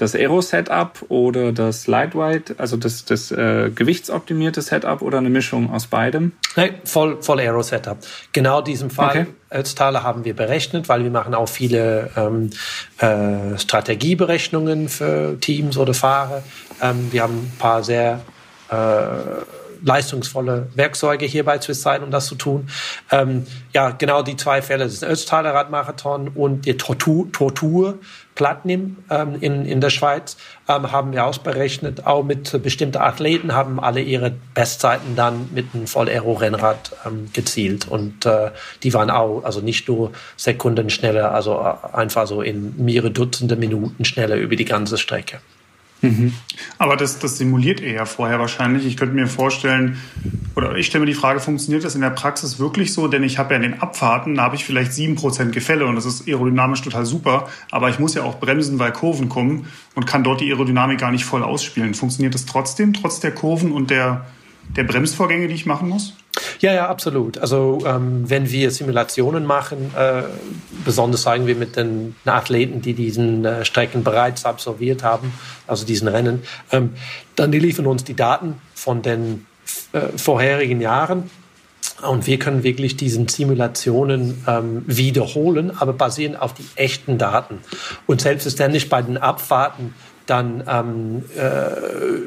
das Aero-Setup oder das Lightweight, also das, das äh, gewichtsoptimierte Setup oder eine Mischung aus beidem? Nein, voll, voll Aero-Setup. Genau diesen Fall okay. Ötztaler haben wir berechnet, weil wir machen auch viele ähm, äh, Strategieberechnungen für Teams oder Fahrer. Ähm, wir haben ein paar sehr äh, leistungsvolle Werkzeuge hier bei Swisside, um das zu tun. Ähm, ja, genau die zwei Fälle, das ist Ötztaler Radmarathon und die Tortur, Tortur Platinum ähm, in, in der Schweiz, ähm, haben wir ausberechnet. Auch mit bestimmten Athleten haben alle ihre Bestzeiten dann mit einem Voll-Aero-Rennrad ähm, gezielt. Und äh, die waren auch, also nicht nur Sekunden schneller, also äh, einfach so in mehrere Dutzende Minuten schneller über die ganze Strecke. Mhm. Aber das, das simuliert ihr ja vorher wahrscheinlich. Ich könnte mir vorstellen, oder ich stelle mir die Frage, funktioniert das in der Praxis wirklich so? Denn ich habe ja in den Abfahrten, da habe ich vielleicht 7% Gefälle und das ist aerodynamisch total super. Aber ich muss ja auch bremsen, weil Kurven kommen und kann dort die Aerodynamik gar nicht voll ausspielen. Funktioniert das trotzdem, trotz der Kurven und der, der Bremsvorgänge, die ich machen muss? Ja, ja, absolut. Also ähm, wenn wir Simulationen machen, äh, besonders sagen wir mit den Athleten, die diesen äh, Strecken bereits absolviert haben, also diesen Rennen, ähm, dann die liefern uns die Daten von den äh, vorherigen Jahren und wir können wirklich diesen Simulationen ähm, wiederholen, aber basieren auf die echten Daten. Und selbstverständlich bei den Abfahrten dann ähm, äh,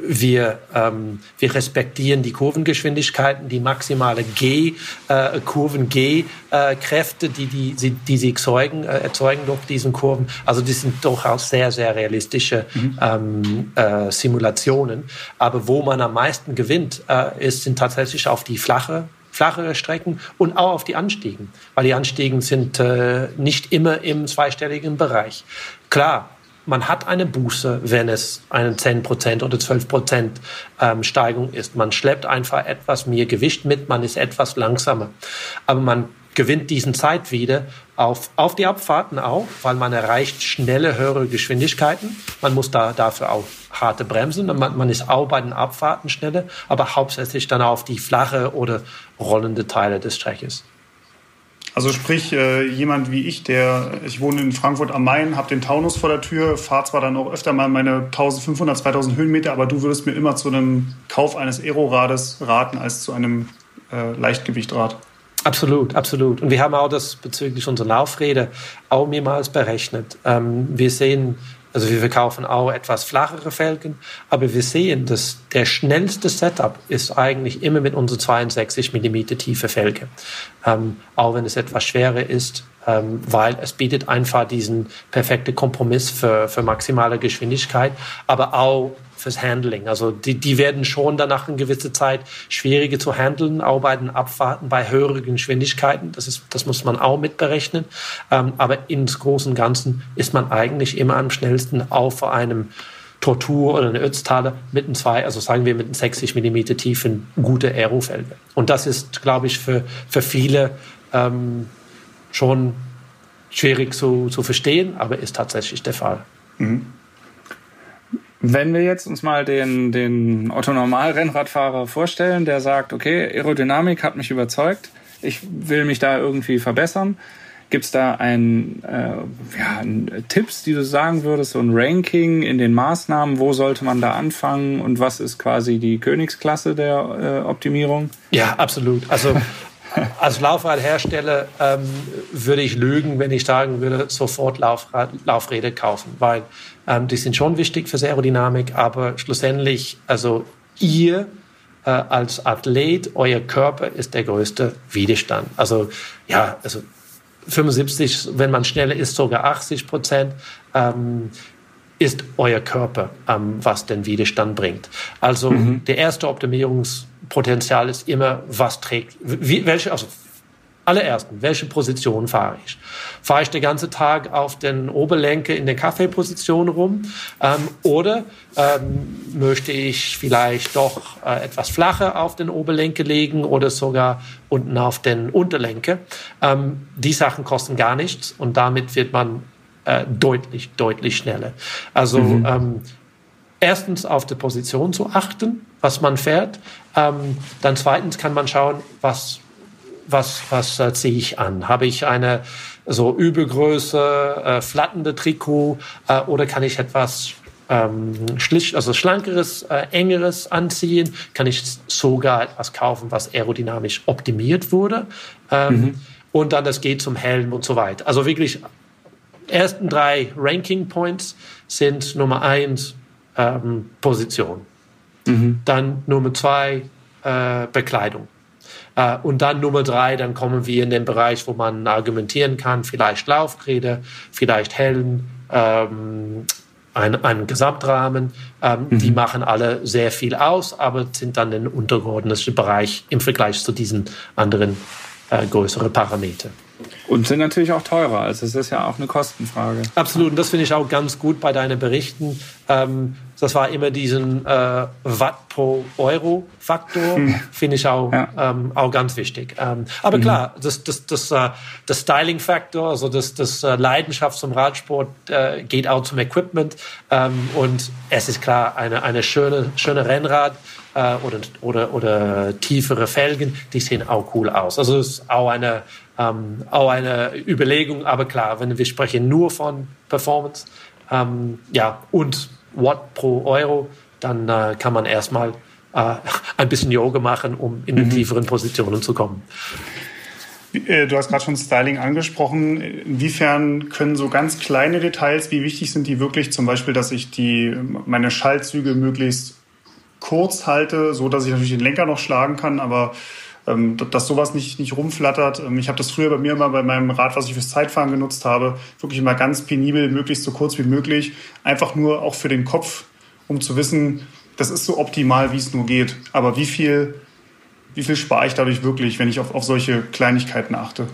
wir, ähm, wir respektieren die Kurvengeschwindigkeiten, die maximale G, äh, Kurven G-Kräfte, äh, die, die, die sie erzeugen, äh, erzeugen durch diesen Kurven. Also die sind durchaus sehr, sehr realistische mhm. ähm, äh, Simulationen. Aber wo man am meisten gewinnt, äh, ist, sind tatsächlich auf die flache flachere Strecken und auch auf die Anstiegen, weil die Anstiegen sind äh, nicht immer im zweistelligen Bereich. Klar, man hat eine Buße, wenn es eine 10% oder 12% ähm, Steigung ist. Man schleppt einfach etwas mehr Gewicht mit, man ist etwas langsamer. Aber man gewinnt diesen Zeit wieder auf, auf die Abfahrten auch, weil man erreicht schnelle, höhere Geschwindigkeiten. Man muss da dafür auch harte Bremsen. Man, man ist auch bei den Abfahrten schneller, aber hauptsächlich dann auf die flache oder rollende Teile des Streckes. Also sprich, äh, jemand wie ich, der, ich wohne in Frankfurt am Main, habe den Taunus vor der Tür, fahre zwar dann auch öfter mal meine 1500, 2000 Höhenmeter, aber du würdest mir immer zu einem Kauf eines Aerorades raten als zu einem äh, Leichtgewichtrad. Absolut, absolut. Und wir haben auch das bezüglich unserer Laufräder auch mehrmals berechnet. Ähm, wir sehen also wir verkaufen auch etwas flachere Felgen, aber wir sehen, dass der schnellste Setup ist eigentlich immer mit unserer 62 mm tiefe Felge. Ähm, auch wenn es etwas schwerer ist, ähm, weil es bietet einfach diesen perfekten Kompromiss für, für maximale Geschwindigkeit, aber auch fürs Handling. Also die, die werden schon danach in gewisse Zeit schwieriger zu handeln, auch bei den Abfahrten bei höheren Geschwindigkeiten. Das, ist, das muss man auch mitberechnen. Ähm, aber ins Großen und Ganzen ist man eigentlich immer am schnellsten vor einem Tortur oder eine Ötztaler mit einem zwei, also sagen wir mit einem 60 mm tiefen gute Aerofelge. Und das ist, glaube ich, für, für viele ähm, schon schwierig zu, zu verstehen, aber ist tatsächlich der Fall. Mhm. Wenn wir jetzt uns mal den, den Otto-Normal-Rennradfahrer vorstellen, der sagt, okay, Aerodynamik hat mich überzeugt, ich will mich da irgendwie verbessern. Gibt es da ein, äh, ja, ein, Tipps, die du sagen würdest, so ein Ranking in den Maßnahmen? Wo sollte man da anfangen und was ist quasi die Königsklasse der äh, Optimierung? Ja, absolut. Also als Laufradhersteller ähm, würde ich lügen, wenn ich sagen würde, sofort Laufrad, Laufräder kaufen, weil ähm, die sind schon wichtig für Aerodynamik, aber schlussendlich, also ihr äh, als Athlet, euer Körper ist der größte Widerstand. Also ja, also 75, wenn man schneller ist, sogar 80 Prozent. Ähm, ist euer Körper, ähm, was den Widerstand bringt. Also mhm. der erste Optimierungspotenzial ist immer, was trägt, wie, welche, also allerersten, welche Position fahre ich? Fahre ich den ganzen Tag auf den Oberlenke in der Kaffeeposition rum ähm, oder ähm, möchte ich vielleicht doch äh, etwas flacher auf den Oberlenke legen oder sogar unten auf den Unterlenke? Ähm, die Sachen kosten gar nichts und damit wird man äh, deutlich, deutlich schneller. Also mhm. ähm, erstens auf die Position zu achten, was man fährt. Ähm, dann zweitens kann man schauen, was was, was äh, ziehe ich an? Habe ich eine so Übelgröße, äh, flattende Trikot äh, oder kann ich etwas ähm, schlicht, also schlankeres, äh, engeres anziehen? Kann ich sogar etwas kaufen, was aerodynamisch optimiert wurde? Ähm, mhm. Und dann das geht zum Helm und so weiter. Also wirklich, ersten drei Ranking Points sind Nummer eins ähm, Position. Mhm. Dann Nummer zwei äh, Bekleidung. Äh, und dann Nummer drei, dann kommen wir in den Bereich, wo man argumentieren kann, vielleicht Laufräder, vielleicht Helm, ähm, ein, ein Gesamtrahmen. Ähm, mhm. Die machen alle sehr viel aus, aber sind dann ein untergeordneter Bereich im Vergleich zu diesen anderen äh, größeren Parametern. Und sind natürlich auch teurer. Also es ist ja auch eine Kostenfrage. Absolut. Und das finde ich auch ganz gut bei deinen Berichten. Ähm, das war immer diesen äh, Watt pro Euro Faktor, hm. finde ich auch, ja. ähm, auch ganz wichtig. Ähm, aber mhm. klar, das, das, das, äh, das Styling Faktor, also das, das äh, Leidenschaft zum Radsport äh, geht auch zum Equipment. Ähm, und es ist klar, eine, eine schöne, schöne Rennrad äh, oder, oder, oder tiefere Felgen, die sehen auch cool aus. Also es ist auch eine, ähm, auch eine Überlegung, aber klar, wenn wir sprechen nur von Performance ähm, ja, und Watt pro Euro, dann äh, kann man erstmal äh, ein bisschen Yoga machen, um in die mhm. tieferen Positionen zu kommen. Äh, du hast gerade schon Styling angesprochen. Inwiefern können so ganz kleine Details, wie wichtig sind die wirklich? Zum Beispiel, dass ich die, meine Schaltzüge möglichst kurz halte, so dass ich natürlich den Lenker noch schlagen kann, aber ähm, dass sowas nicht, nicht rumflattert. Ähm, ich habe das früher bei mir immer bei meinem Rad, was ich fürs Zeitfahren genutzt habe, wirklich immer ganz penibel, möglichst so kurz wie möglich. Einfach nur auch für den Kopf, um zu wissen, das ist so optimal, wie es nur geht. Aber wie viel, wie viel spare ich dadurch wirklich, wenn ich auf, auf solche Kleinigkeiten achte?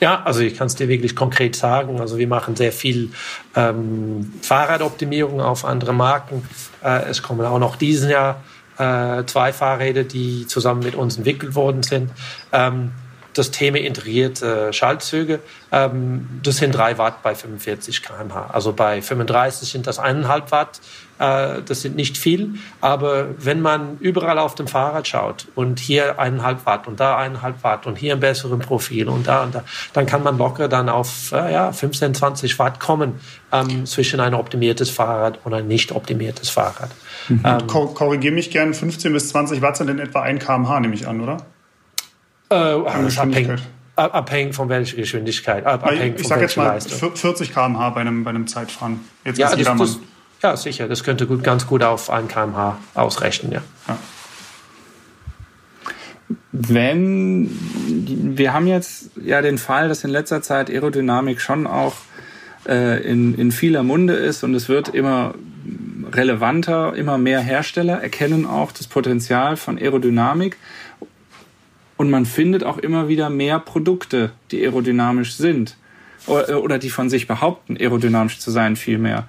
Ja, also ich kann es dir wirklich konkret sagen. Also wir machen sehr viel ähm, Fahrradoptimierung auf andere Marken. Äh, es kommen auch noch diesen Jahr äh, zwei Fahrräder, die zusammen mit uns entwickelt worden sind. Ähm, das Thema integrierte Schaltzüge, ähm, das sind 3 Watt bei 45 km/h. Also bei 35 sind das 1,5 Watt. Äh, das sind nicht viel, aber wenn man überall auf dem Fahrrad schaut und hier 1,5 Watt und da 1,5 Watt und hier ein besseres Profil und da und da, dann kann man locker dann auf äh, ja, 15, 20 Watt kommen ähm, zwischen ein optimiertes Fahrrad und ein nicht optimiertes Fahrrad. Mhm. Ähm, Korrigiere mich gern, 15 bis 20 Watt sind in etwa 1 km/h, nehme ich an, oder? Äh, das abhängt, abhängig von welcher Geschwindigkeit. Abhängig ich sage jetzt mal Leistung. 40 km/h bei einem, bei einem Zeitfahren. Jetzt ja, das, das, ja, sicher. Das könnte gut, ganz gut auf 1 km/h ausrechnen, ja. ja. Wenn wir haben jetzt ja den Fall, dass in letzter Zeit Aerodynamik schon auch äh, in, in vieler Munde ist und es wird immer relevanter, immer mehr Hersteller erkennen auch das Potenzial von Aerodynamik und man findet auch immer wieder mehr Produkte, die aerodynamisch sind oder die von sich behaupten, aerodynamisch zu sein, vielmehr.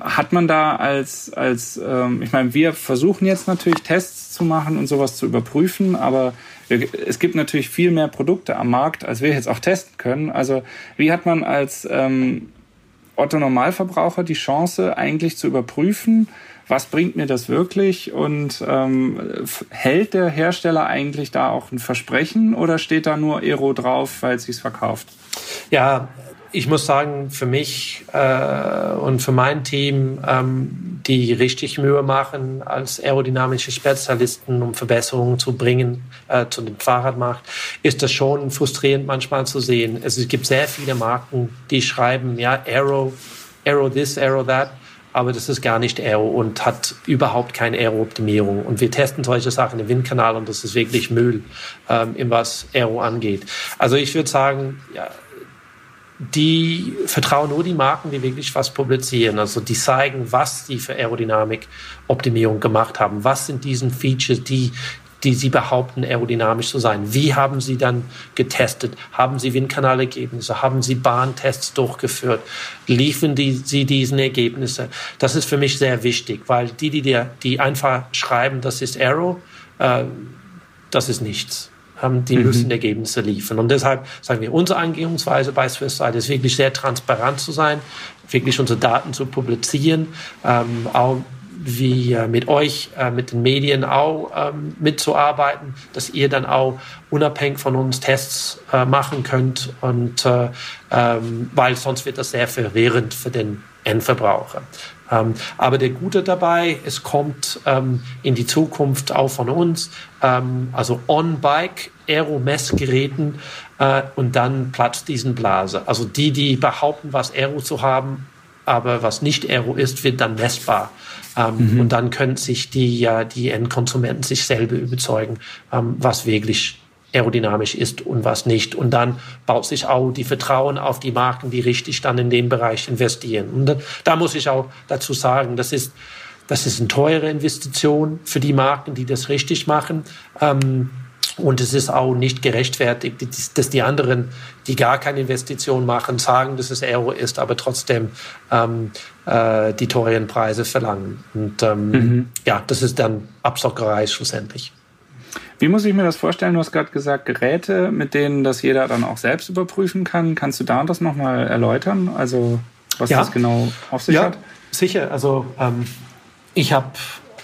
Hat man da als, als ähm, ich meine, wir versuchen jetzt natürlich Tests zu machen und sowas zu überprüfen, aber es gibt natürlich viel mehr Produkte am Markt, als wir jetzt auch testen können. Also wie hat man als ähm, Otto Normalverbraucher die Chance, eigentlich zu überprüfen, was bringt mir das wirklich und ähm, hält der Hersteller eigentlich da auch ein Versprechen oder steht da nur Aero drauf, weil es sich verkauft? Ja, ich muss sagen, für mich äh, und für mein Team, ähm, die richtig Mühe machen als aerodynamische Spezialisten, um Verbesserungen zu bringen äh, zu dem Fahrradmarkt, ist das schon frustrierend manchmal zu sehen. Es gibt sehr viele Marken, die schreiben, ja, Aero, Aero this, Aero that, aber das ist gar nicht Aero und hat überhaupt keine Aero-Optimierung. Und wir testen solche Sachen im Windkanal und das ist wirklich Müll, ähm, in was Aero angeht. Also ich würde sagen, ja, die vertrauen nur die Marken, die wirklich was publizieren. Also die zeigen, was sie für Aerodynamik-Optimierung gemacht haben. Was sind diesen Features, die die sie behaupten, aerodynamisch zu sein. Wie haben sie dann getestet? Haben sie Windkanalergebnisse? Haben sie Bahntests durchgeführt? Liefen die, sie diesen Ergebnisse? Das ist für mich sehr wichtig, weil die, die, die einfach schreiben, das ist Aero, äh, das ist nichts die mhm. müssen Ergebnisse liefern. Und deshalb sagen wir, unsere Angehungsweise bei Swisside ist wirklich sehr transparent zu sein, wirklich unsere Daten zu publizieren, ähm, auch wie äh, mit euch, äh, mit den Medien auch ähm, mitzuarbeiten, dass ihr dann auch unabhängig von uns Tests äh, machen könnt und äh, ähm, weil sonst wird das sehr verwirrend für den Endverbraucher. Ähm, aber der Gute dabei, es kommt ähm, in die Zukunft auch von uns, ähm, also On-Bike Aero-Messgeräten äh, und dann platzt diesen Blase. Also die, die behaupten, was Aero zu haben, aber was nicht Aero ist, wird dann messbar. Ähm, mhm. Und dann können sich die, ja, die Endkonsumenten sich selber überzeugen, ähm, was wirklich aerodynamisch ist und was nicht. Und dann baut sich auch die Vertrauen auf die Marken, die richtig dann in dem Bereich investieren. Und da, muss ich auch dazu sagen, das ist, das ist eine teure Investition für die Marken, die das richtig machen. Ähm, Und es ist auch nicht gerechtfertigt, dass die anderen, die gar keine Investition machen, sagen, dass es Euro ist, aber trotzdem ähm, äh, die teuren Preise verlangen. Und ähm, mhm. ja, das ist dann Abzockerei schlussendlich. Wie muss ich mir das vorstellen? Du hast gerade gesagt, Geräte, mit denen das jeder dann auch selbst überprüfen kann. Kannst du da das nochmal erläutern? Also was ja. das genau auf sich ja, hat? Sicher. Also ähm, ich habe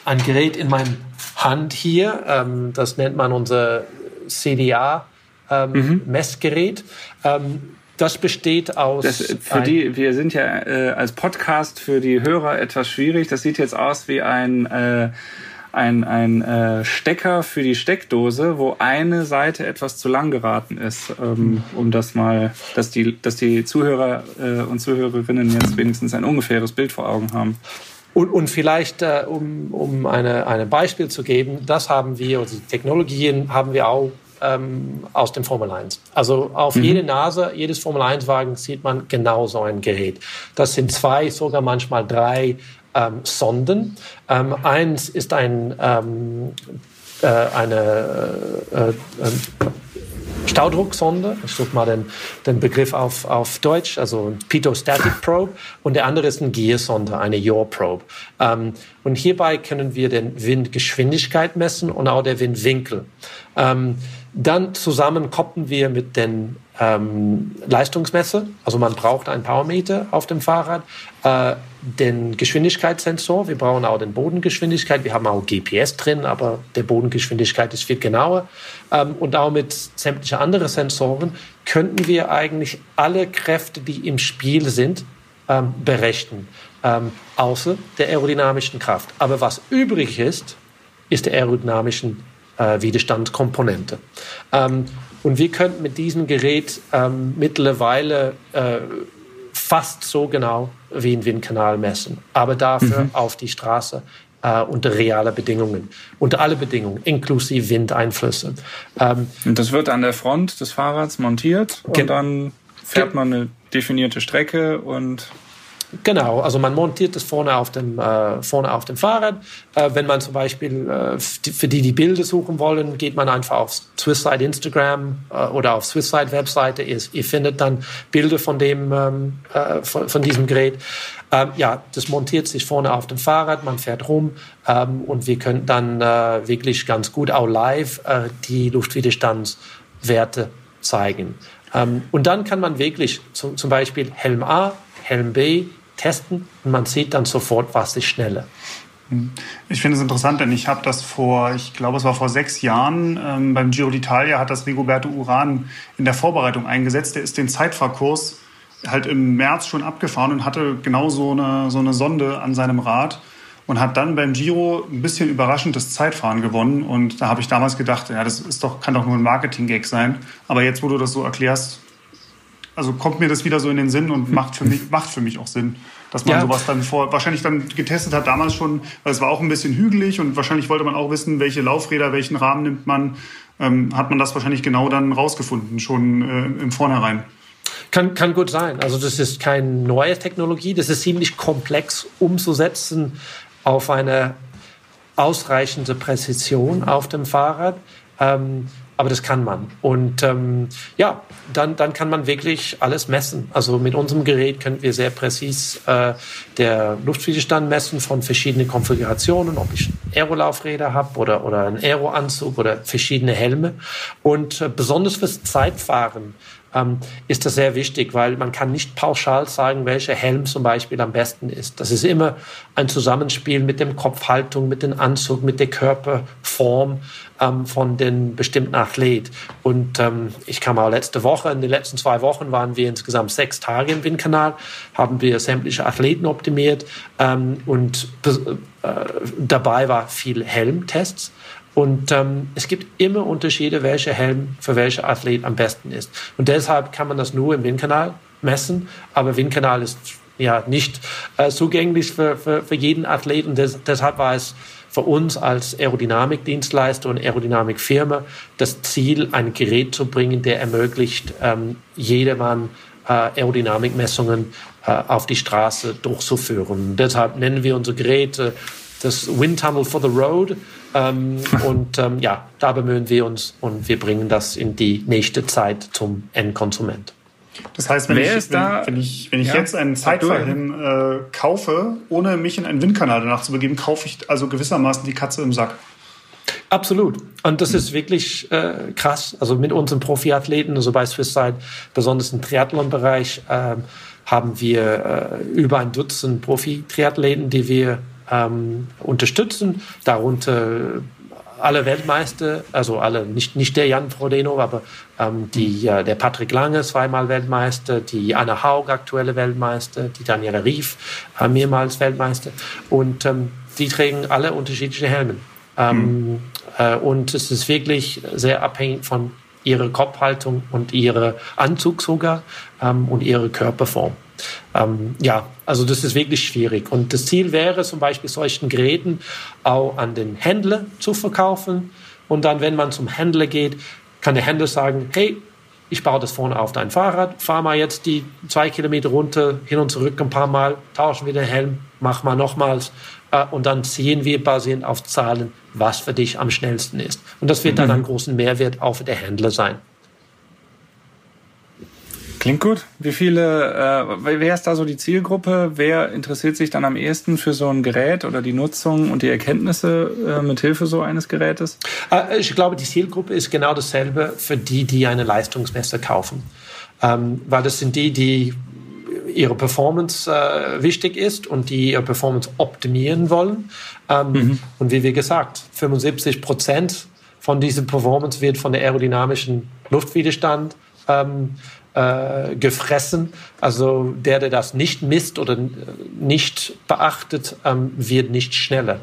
ein Gerät in meinem Hand hier. Ähm, das nennt man unser CDA-Messgerät. Ähm, mhm. Ähm, das besteht aus. Das, für die, wir sind ja äh, als Podcast für die Hörer etwas schwierig. Das sieht jetzt aus wie ein äh, ein, ein äh, Stecker für die Steckdose, wo eine Seite etwas zu lang geraten ist, ähm, um das mal, dass die, dass die Zuhörer äh, und Zuhörerinnen jetzt wenigstens ein ungefähres Bild vor Augen haben. Und, und vielleicht, äh, um, um eine, ein Beispiel zu geben, das haben wir, also die Technologien haben wir auch ähm, aus dem Formel 1. Also auf mhm. jede Nase, jedes Formel 1-Wagen sieht man genau so ein Gerät. Das sind zwei, sogar manchmal drei ähm, Sonden. Ähm, eins ist ein, ähm, äh, eine äh, äh, Staudrucksonde. Ich suche mal den, den Begriff auf, auf Deutsch, also Pitostatic Probe. Und der andere ist eine Gearsonde, eine Yaw Probe. Ähm, und hierbei können wir den Windgeschwindigkeit messen und auch der Windwinkel. Ähm, dann zusammen koppeln wir mit den ähm, Leistungsmesser. Also man braucht einen Powermeter auf dem Fahrrad, äh, den Geschwindigkeitssensor. Wir brauchen auch den Bodengeschwindigkeit. Wir haben auch GPS drin, aber der Bodengeschwindigkeit ist viel genauer. Ähm, und auch mit sämtlichen anderen Sensoren könnten wir eigentlich alle Kräfte, die im Spiel sind, ähm, berechnen, ähm, außer der aerodynamischen Kraft. Aber was übrig ist, ist der aerodynamischen äh, Widerstandskomponente. Ähm, und wir könnten mit diesem Gerät ähm, mittlerweile äh, fast so genau wie ein Windkanal messen, aber dafür mhm. auf die Straße äh, unter reale Bedingungen, unter alle Bedingungen, inklusive Windeinflüsse. Ähm, und das wird an der Front des Fahrrads montiert und dann fährt man eine definierte Strecke und Genau, also man montiert das vorne auf dem, äh, vorne auf dem Fahrrad. Äh, wenn man zum Beispiel äh, für die, die Bilder suchen wollen, geht man einfach auf Swisside Instagram äh, oder auf Swisside Webseite. Ihr, ihr, findet dann Bilder von, dem, ähm, äh, von, von, diesem Gerät. Ähm, ja, das montiert sich vorne auf dem Fahrrad, man fährt rum ähm, und wir können dann äh, wirklich ganz gut auch live die Luftwiderstandswerte zeigen. Ähm, und dann kann man wirklich zum, zum Beispiel Helm A, Helm B, testen und man sieht dann sofort, was ist schneller. Ich finde es interessant, denn ich habe das vor, ich glaube, es war vor sechs Jahren ähm, beim Giro d'Italia hat das Rigoberto Uran in der Vorbereitung eingesetzt. Der ist den Zeitfahrkurs halt im März schon abgefahren und hatte genau so eine, so eine Sonde an seinem Rad und hat dann beim Giro ein bisschen überraschend das Zeitfahren gewonnen. Und da habe ich damals gedacht, ja, das ist doch, kann doch nur ein Marketing-Gag sein. Aber jetzt, wo du das so erklärst, also kommt mir das wieder so in den Sinn und macht für mich, macht für mich auch Sinn, dass man ja. sowas dann vor, wahrscheinlich dann getestet hat, damals schon, weil es war auch ein bisschen hügelig und wahrscheinlich wollte man auch wissen, welche Laufräder, welchen Rahmen nimmt man, ähm, hat man das wahrscheinlich genau dann rausgefunden, schon äh, im Vornherein. Kann, kann gut sein. Also das ist keine neue Technologie, das ist ziemlich komplex umzusetzen auf eine ausreichende Präzision auf dem Fahrrad. Ähm, aber das kann man. Und ähm, ja, dann, dann kann man wirklich alles messen. Also mit unserem Gerät können wir sehr präzis äh, der Luftwiderstand messen von verschiedenen Konfigurationen, ob ich Aerolaufräder habe oder, oder einen Aeroanzug oder verschiedene Helme. Und äh, besonders fürs Zeitfahren ähm, ist das sehr wichtig, weil man kann nicht pauschal sagen, welcher Helm zum Beispiel am besten ist. Das ist immer ein Zusammenspiel mit dem Kopfhaltung, mit dem Anzug, mit der Körperform ähm, von den bestimmten Athlet. Und ähm, ich kam auch letzte Woche, in den letzten zwei Wochen waren wir insgesamt sechs Tage im Windkanal, haben wir sämtliche Athleten optimiert ähm, und äh, dabei war viel Helmtests. Und ähm, es gibt immer Unterschiede, welcher Helm für welcher Athlet am besten ist. Und deshalb kann man das nur im Windkanal messen. Aber Windkanal ist ja nicht äh, zugänglich für, für, für jeden Athlet. Und des, deshalb war es für uns als Aerodynamikdienstleister und Aerodynamikfirma das Ziel, ein Gerät zu bringen, der ermöglicht, ähm, jedermann äh, Aerodynamikmessungen äh, auf die Straße durchzuführen. Und deshalb nennen wir unser Gerät äh, das Wind Tunnel for the Road Ähm, und ähm, ja, da bemühen wir uns und wir bringen das in die nächste Zeit zum Endkonsument. Das heißt, wenn ich, wenn, wenn, ich, wenn ich ja, jetzt einen Zeitverhin äh, kaufe, ohne mich in einen Windkanal danach zu begeben, kaufe ich also gewissermaßen die Katze im Sack. Absolut. Und das ist wirklich äh, krass. Also mit unseren Profiathleten, also bei Swisside, besonders im Triathlon-Bereich, äh, haben wir äh, über ein Dutzend Profi-Triathleten, die wir ähm, unterstützen. Darunter alle Weltmeister, also alle, nicht, nicht der Jan Frodeno, aber ähm, die, äh, der Patrick Lange, zweimal Weltmeister, die Anna Haug, aktuelle Weltmeister, die Daniela Rief, äh, mehrmals Weltmeister. Und ähm, die tragen alle unterschiedliche Helmen. Ähm, mhm. äh, und es ist wirklich sehr abhängig von ihrer Kopfhaltung und ihrer Anzug sogar ähm, und ihrer Körperform. Ähm, ja, also das ist wirklich schwierig. Und das Ziel wäre zum Beispiel solchen Geräten auch an den Händler zu verkaufen. Und dann, wenn man zum Händler geht, kann der Händler sagen, hey, ich baue das vorne auf dein Fahrrad, fahr mal jetzt die zwei Kilometer runter, hin und zurück ein paar Mal, tauschen wir den Helm, mach mal nochmals und dann sehen wir basierend auf Zahlen, was für dich am schnellsten ist. Und das wird dann mhm. einen großen Mehrwert auch für den Händler sein. Klingt gut. Wie viele, äh, wer ist da so die Zielgruppe? Wer interessiert sich dann am ehesten für so ein Gerät oder die Nutzung und die Erkenntnisse äh, mit Hilfe so eines Gerätes? Äh, ich glaube, die Zielgruppe ist genau dasselbe für die, die eine Leistungsmesser kaufen. Ähm, weil das sind die, die ihre Performance äh, wichtig ist und die ihre Performance optimieren wollen. Ähm, mhm. Und wie wir gesagt, 75 Prozent von dieser Performance wird von der aerodynamischen Luftwiderstand ähm, äh, gefressen. Also der, der das nicht misst oder nicht beachtet, ähm, wird nicht schneller.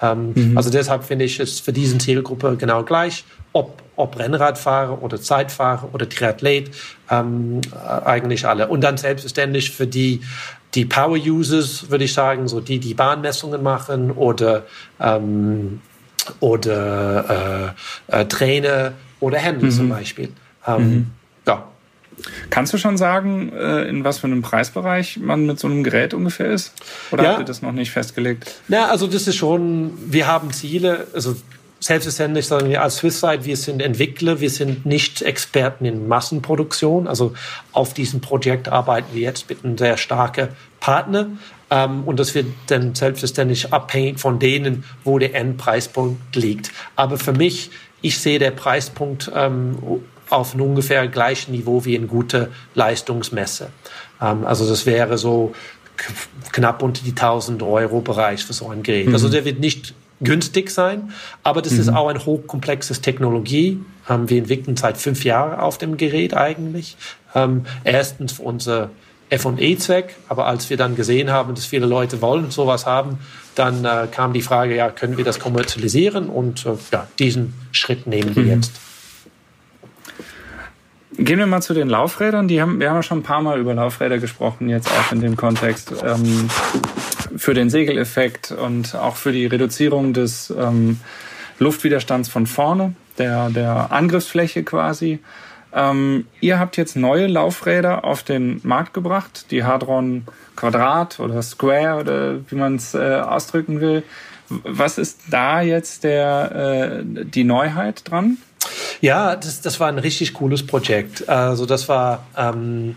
Ähm, mhm. Also deshalb finde ich es für diese Zielgruppe genau gleich, ob, ob Rennradfahrer oder Zeitfahrer oder Triathlet, ähm, äh, eigentlich alle. Und dann selbstverständlich für die, die Power-Users, würde ich sagen, so die, die Bahnmessungen machen oder, ähm, oder äh, äh, Trainer oder Händler mhm. zum Beispiel. Ähm, mhm. Ja, Kannst du schon sagen, äh, in was für einem Preisbereich man mit so einem Gerät ungefähr ist? Oder ja. habt ihr das noch nicht festgelegt? Ja, also das ist schon, wir haben Ziele, also selbstverständlich sagen wir als Swisside, wir sind Entwickler, wir sind nicht Experten in Massenproduktion. Also auf diesem Projekt arbeiten wir jetzt mit einem sehr starken Partner. Ähm, und das wird dann selbstverständlich abhängig von denen, wo der Endpreispunkt liegt. Aber für mich, ich sehe der Preispunkt ähm, auf ein ungefähr gleichen Niveau wie ein guter Leistungsmesse. Ähm, also das wäre so knapp unter die 1000 Euro Bereich für so ein Gerät. Mhm. Also der wird nicht günstig sein, aber das mhm. ist auch ein hochkomplexes Technologie. Ähm, wir entwickeln seit fünf Jahren auf dem Gerät eigentlich. Ähm, erstens für unser F&E-Zweck, aber als wir dann gesehen haben, dass viele Leute wollen sowas haben, dann äh, kam die Frage, ja, können wir das kommerzialisieren? Und äh, ja, diesen Schritt nehmen wir mhm. jetzt. Gehen wir mal zu den Laufrädern. Die haben, wir haben ja schon ein paar Mal über Laufräder gesprochen, jetzt auch in dem Kontext. Ähm, für den Segeleffekt und auch für die Reduzierung des ähm, Luftwiderstands von vorne, der, der Angriffsfläche quasi. Ähm, ihr habt jetzt neue Laufräder auf den Markt gebracht, die Hadron Quadrat oder Square oder wie man es äh, ausdrücken will. Was ist da jetzt der, äh, die Neuheit dran? Ja, das, das war ein richtig cooles Projekt. Also das war ähm,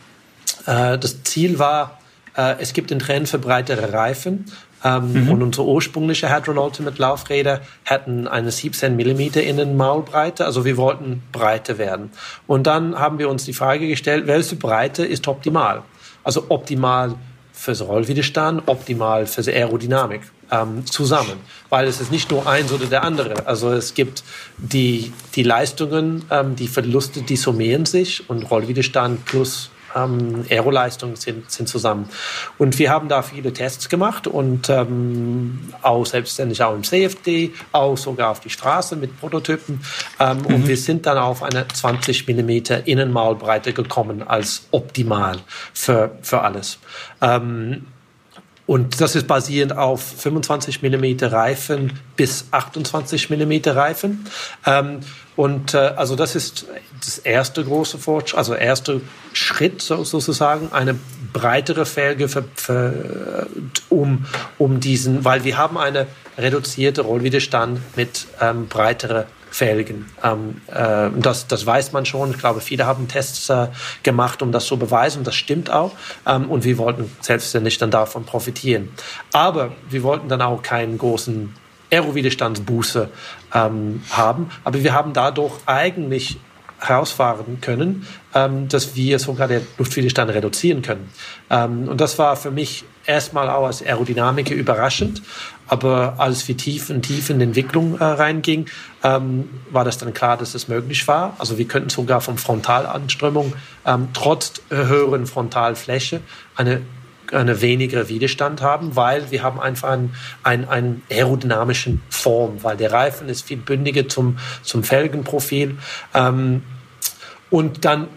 äh, das Ziel war, äh, es gibt einen Trend für breitere Reifen. Ähm, mhm. Und unsere ursprüngliche Hadron Ultimate Laufräder hatten eine 17 mm Innenmaulbreite. Also wir wollten breiter werden. Und dann haben wir uns die Frage gestellt, welche Breite ist optimal? Also optimal fürs Rollwiderstand, optimal fürs Aerodynamik ähm, zusammen, weil es ist nicht nur eins oder der andere. Also es gibt die, die Leistungen, ähm, die Verluste, die summieren sich und Rollwiderstand plus ähm, Aeroleistungen sind, sind zusammen. Und wir haben da viele Tests gemacht und ähm, auch selbstständig auch im CFD, auch sogar auf die Straße mit Prototypen. Ähm, mhm. Und wir sind dann auf eine 20 Millimeter Innenmaulbreite gekommen als optimal für, für alles. Ähm, und das ist basierend auf 25 mm Reifen bis 28 mm Reifen. Ähm, und äh, also das ist das erste große Fortschritt, also erste Schritt so, sozusagen, eine breitere Felge für, für, um, um diesen, weil wir haben eine reduzierte Rollwiderstand mit ähm, breiterer Felgen. Ähm, äh, das, das weiß man schon. Ich glaube, viele haben Tests äh, gemacht, um das zu beweisen. Das stimmt auch. Ähm, und wir wollten selbstverständlich dann davon profitieren. Aber wir wollten dann auch keinen großen Aerowiderstandsbuße ähm, haben. Aber wir haben dadurch eigentlich herausfahren können, ähm, dass wir sogar den Luftwiderstand reduzieren können. Ähm, und das war für mich erstmal auch als Aerodynamiker überraschend. Aber als wir tief und tief in die Entwicklung äh, reinging, ähm, war das dann klar, dass es möglich war. Also wir könnten sogar von Frontalanströmung ähm, trotz höheren Frontalfläche eine eine weniger Widerstand haben, weil wir haben einfach einen, einen, einen aerodynamischen Form, weil der Reifen ist viel bündiger zum, zum Felgenprofil. Ähm, und dann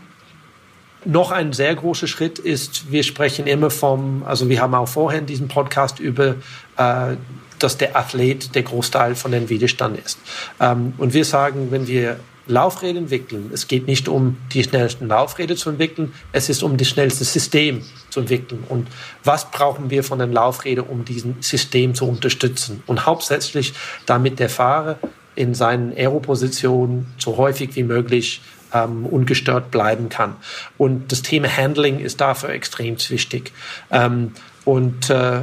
noch ein sehr großer Schritt ist, wir sprechen immer vom, also wir haben auch vorher in diesem Podcast über, äh, dass der Athlet der Großteil von den Widerstand ist. Ähm, und wir sagen, wenn wir Laufräder entwickeln, es geht nicht um die schnellsten Laufräder zu entwickeln, es ist um das schnellste System zu entwickeln. Und was brauchen wir von den Laufrädern, um diesen System zu unterstützen? Und hauptsächlich damit der Fahrer in seinen Aeropositionen so häufig wie möglich ähm, ungestört bleiben kann. Und das Thema Handling ist dafür extrem wichtig. Ähm, und äh,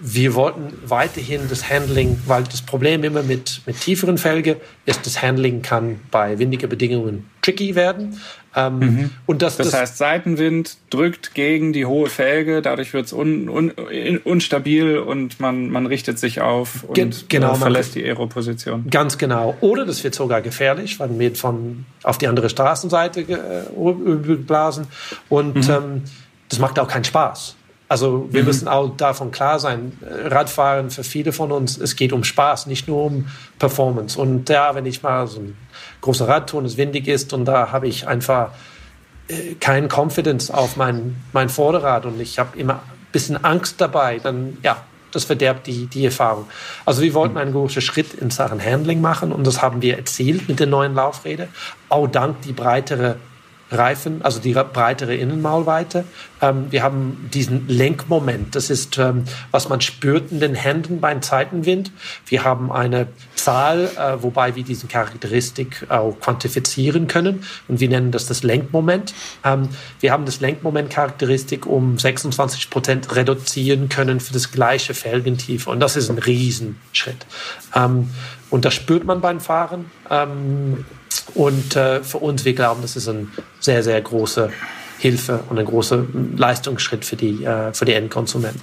wir wollten weiterhin das Handling, weil das Problem immer mit, mit tieferen Felge ist, das Handling kann bei windigen Bedingungen tricky werden. Ähm, mhm. und das, das, das, heißt, Seitenwind drückt gegen die hohe Felge, dadurch wird es un, un, unstabil und man, man richtet sich auf und Ge genau, äh, verlässt die Aeroposition. Ganz genau. Oder das wird sogar gefährlich, weil man wird von auf die andere Straßenseite äh, blasen und mhm. ähm, das macht auch keinen Spaß. Also wir mhm. müssen auch davon klar sein, Radfahren für viele von uns, es geht um Spaß, nicht nur um Performance. Und ja, wenn ich mal so ein großer Radtour und es windig ist und da habe ich einfach äh, kein Confidence auf mein, mein Vorderrad und ich habe immer ein bisschen Angst dabei, dann ja, das verderbt die, die Erfahrung. Also wir wollten einen großen Schritt in Sachen Handling machen und das haben wir erzielt mit den neuen Laufrädern, auch dank die breitere Reifen, also die breitere Innenmaulweite. Ähm, wir haben diesen Lenkmoment. Das ist, ähm, was man spürt in den Händen beim Zeitenwind. Wir haben eine Zahl, äh, wobei wir diesen Charakteristik auch quantifizieren können. Und wir nennen das das Lenkmoment. Ähm, wir haben das Lenkmoment-Charakteristik um 26 Prozent reduzieren können für das gleiche Felgentiefe. Und das ist ein Riesenschritt. Ähm, und das spürt man beim Fahren. Und äh, für uns, wir glauben, das ist eine sehr, sehr große Hilfe und ein großer Leistungsschritt für die, äh, für die Endkonsumenten.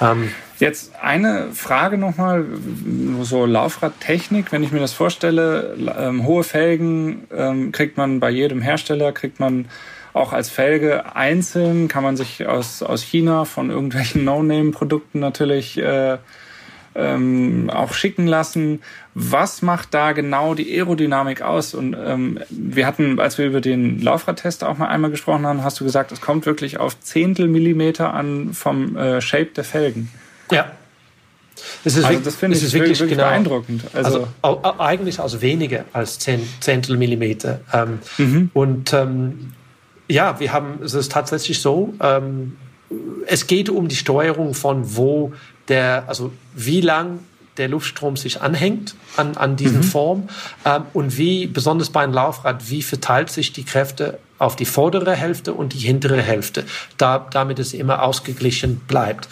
Ähm, Jetzt eine Frage nochmal, so Laufradtechnik, wenn ich mir das vorstelle, ähm, hohe Felgen ähm, kriegt man bei jedem Hersteller, kriegt man auch als Felge einzeln, kann man sich aus, aus China von irgendwelchen No-Name-Produkten natürlich äh, ähm, auch schicken lassen. Was macht da genau die Aerodynamik aus? Und ähm, wir hatten, als wir über den Laufradtest auch mal einmal gesprochen haben, hast du gesagt, es kommt wirklich auf Zehntel Millimeter an vom äh, Shape der Felgen. Ja. Das, ist also das finde ich wirklich, wirklich genau, beeindruckend. Also, also eigentlich also weniger als zehn Zehntel Millimeter. Ähm, mhm. Und ähm, ja, wir haben es ist tatsächlich so. Ähm, es geht um die Steuerung von wo der, also wie lang der Luftstrom sich anhängt an, an diesen mhm. Form ähm, und wie, besonders bei einem Laufrad, wie verteilt sich die Kräfte auf die vordere Hälfte und die hintere Hälfte, da, damit es immer ausgeglichen bleibt.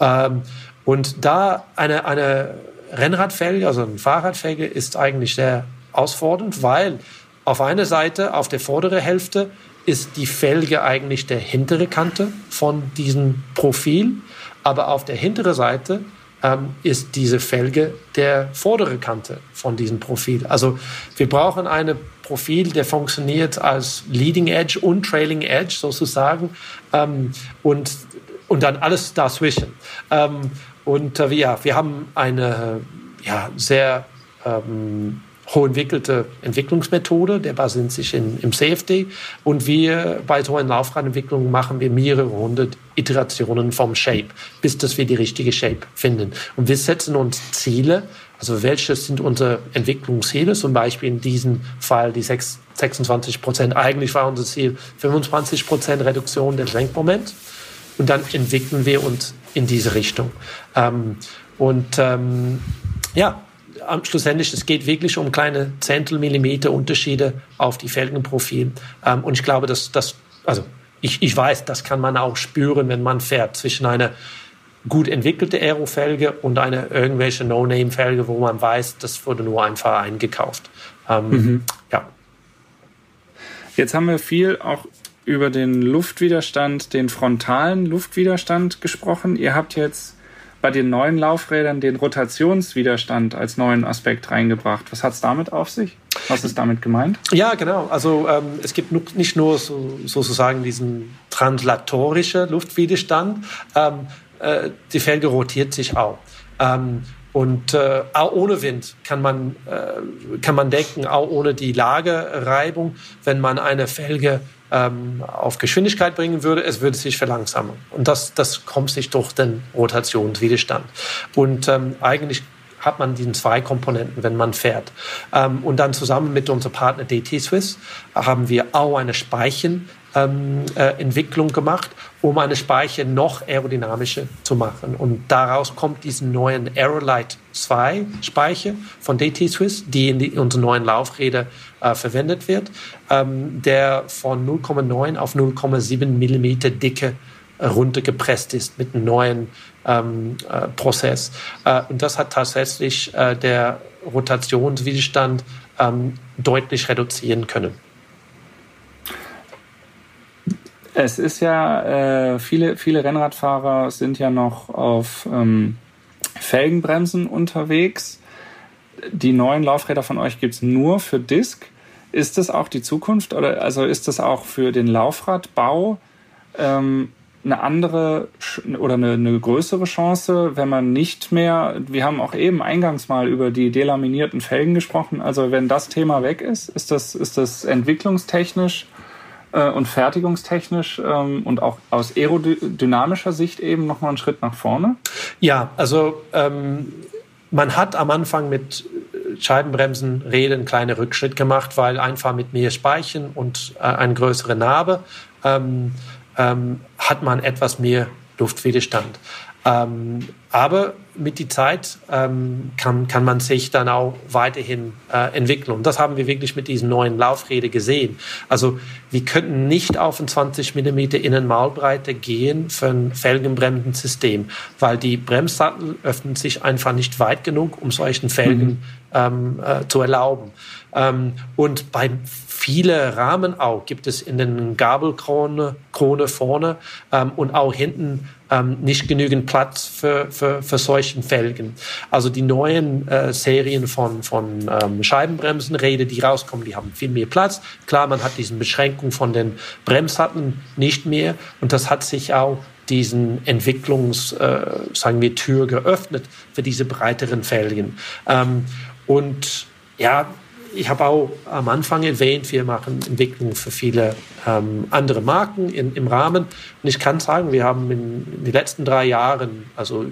Ähm, und da eine, eine Rennradfelge, also eine Fahrradfelge, ist eigentlich sehr ausfordernd, weil auf einer Seite, auf der vorderen Hälfte, ist die Felge eigentlich der hintere Kante von diesem Profil aber auf der hinteren Seite ähm, ist diese Felge der vordere Kante von diesem Profil. Also wir brauchen ein Profil, der funktioniert als Leading Edge und Trailing Edge sozusagen ähm, und, und dann alles dazwischen. Ähm, und äh, ja, wir haben eine ja, sehr ähm, hochentwickelte Entwicklungsmethode, der basiert sich in, im CFD. Und wir bei so einer Laufradentwicklung machen wir mehrere hundert Iterationen vom Shape, bis dass wir die richtige Shape finden. Und wir setzen uns Ziele, also welche sind unsere Entwicklungsziele, zum Beispiel in diesem Fall die 6, 26 Prozent. Eigentlich war unser Ziel 25 Prozent Reduktion des Lenkmoments. Und dann entwickeln wir uns in diese Richtung. Ähm, und ähm, ja, schlussendlich, es geht wirklich um kleine Zehntelmillimeter Unterschiede auf die Felgenprofil. Ähm, und ich glaube, dass das, also ich, ich weiß, das kann man auch spüren, wenn man fährt zwischen einer gut entwickelte Aero-Felge und eine irgendwelche No-Name-Felge, wo man weiß, das wurde nur einfach eingekauft. Ähm, mhm. Ja. Jetzt haben wir viel auch über den Luftwiderstand, den frontalen Luftwiderstand gesprochen. Ihr habt jetzt bei den neuen Laufrädern den Rotationswiderstand als neuen Aspekt reingebracht. Was hat es damit auf sich? Was ist damit gemeint? Ja, genau. Also ähm, es gibt nicht nur so, sozusagen diesen translatorischen Luftwiderstand, ähm, äh, die Felge rotiert sich auch. Ähm, und äh, auch ohne Wind kann man, äh, kann man denken, auch ohne die Lagereibung, wenn man eine Felge auf Geschwindigkeit bringen würde, es würde sich verlangsamen. Und das, das kommt sich durch den Rotationswiderstand. Und ähm, eigentlich hat man diesen zwei Komponenten, wenn man fährt. Ähm, und dann zusammen mit unserem Partner DT Swiss haben wir auch eine Speichen ähm, äh, Entwicklung gemacht, um eine Speiche noch aerodynamischer zu machen. Und daraus kommt diesen neuen Aerolite 2 Speiche von DT Swiss, die in die, unsere neuen Laufräder äh, verwendet wird, ähm, der von 0,9 auf 0,7 Millimeter Dicke äh, runtergepresst ist mit einem neuen ähm, äh, Prozess. Äh, und das hat tatsächlich äh, der Rotationswiderstand ähm, deutlich reduzieren können. Es ist ja, äh, viele, viele Rennradfahrer sind ja noch auf ähm, Felgenbremsen unterwegs. Die neuen Laufräder von euch gibt's nur für Disk. Ist das auch die Zukunft oder also ist das auch für den Laufradbau ähm, eine andere oder eine, eine größere Chance, wenn man nicht mehr, wir haben auch eben eingangs mal über die delaminierten Felgen gesprochen, also wenn das Thema weg ist, ist das, ist das entwicklungstechnisch äh, und fertigungstechnisch ähm, und auch aus aerodynamischer Sicht eben nochmal einen Schritt nach vorne? Ja, also ähm, man hat am Anfang mit Scheibenbremsen Räder einen kleinen Rückschritt gemacht, weil einfach mit mehr Speichen und äh, eine größere Narbe ähm, ähm, hat man etwas mehr Luftwiderstand. Ähm, aber mit der Zeit ähm, kann, kann man sich dann auch weiterhin äh, entwickeln. Und das haben wir wirklich mit diesen neuen Laufrädern gesehen. Also wir könnten nicht auf ein 20 mm Innenmaulbreite gehen für ein Felgenbremsensystem, weil die Bremssattel öffnen sich einfach nicht weit genug, um solchen Felgen mhm. ähm, äh, zu erlauben. Ähm, und bei viele Rahmen auch gibt es in den Gabelkrone Krone vorne ähm, und auch hinten ähm, nicht genügend Platz für, für, für solchen Felgen. Also die neuen äh, Serien von, von ähm, Scheibenbremsenräder, die rauskommen, die haben viel mehr Platz. Klar, man hat diese Beschränkung von den Bremshatten nicht mehr und das hat sich auch diesen Entwicklungs, äh, sagen wir, Tür geöffnet für diese breiteren Felgen. Ähm, und ja, ich habe auch am Anfang erwähnt, wir machen Entwicklungen für viele ähm, andere Marken in, im Rahmen. Und ich kann sagen, wir haben in, in den letzten drei Jahren also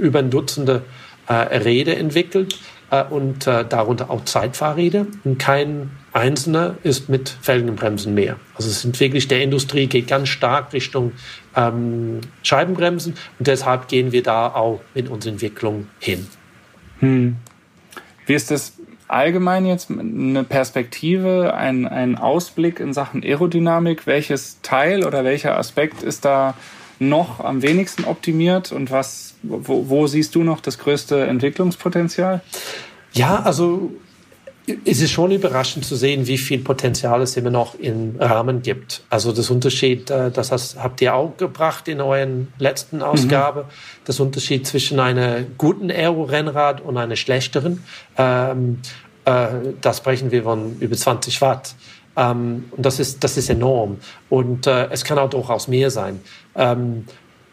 über ein Dutzende äh, Räder entwickelt äh, und äh, darunter auch Zeitfahrräder. Und kein einzelner ist mit Felgenbremsen mehr. Also es sind wirklich, der Industrie geht ganz stark Richtung ähm, Scheibenbremsen und deshalb gehen wir da auch mit unserer Entwicklung hin. Hm. Wie ist das allgemein jetzt eine Perspektive, ein, ein Ausblick in Sachen Aerodynamik? Welches Teil oder welcher Aspekt ist da noch am wenigsten optimiert und was, wo, wo siehst du noch das größte Entwicklungspotenzial? Ja, also es ist schon überraschend zu sehen, wie viel Potenzial es immer noch im Rahmen gibt. Also das Unterschied, äh, das habt ihr auch gebracht in euren letzten Ausgabe, mhm. das Unterschied zwischen einem guten Aero-Rennrad und einem schlechteren. Ähm, äh, da sprechen wir von über 20 Watt. Ähm, und das ist, das ist enorm. Und äh, es kann auch durchaus mehr sein. Ähm,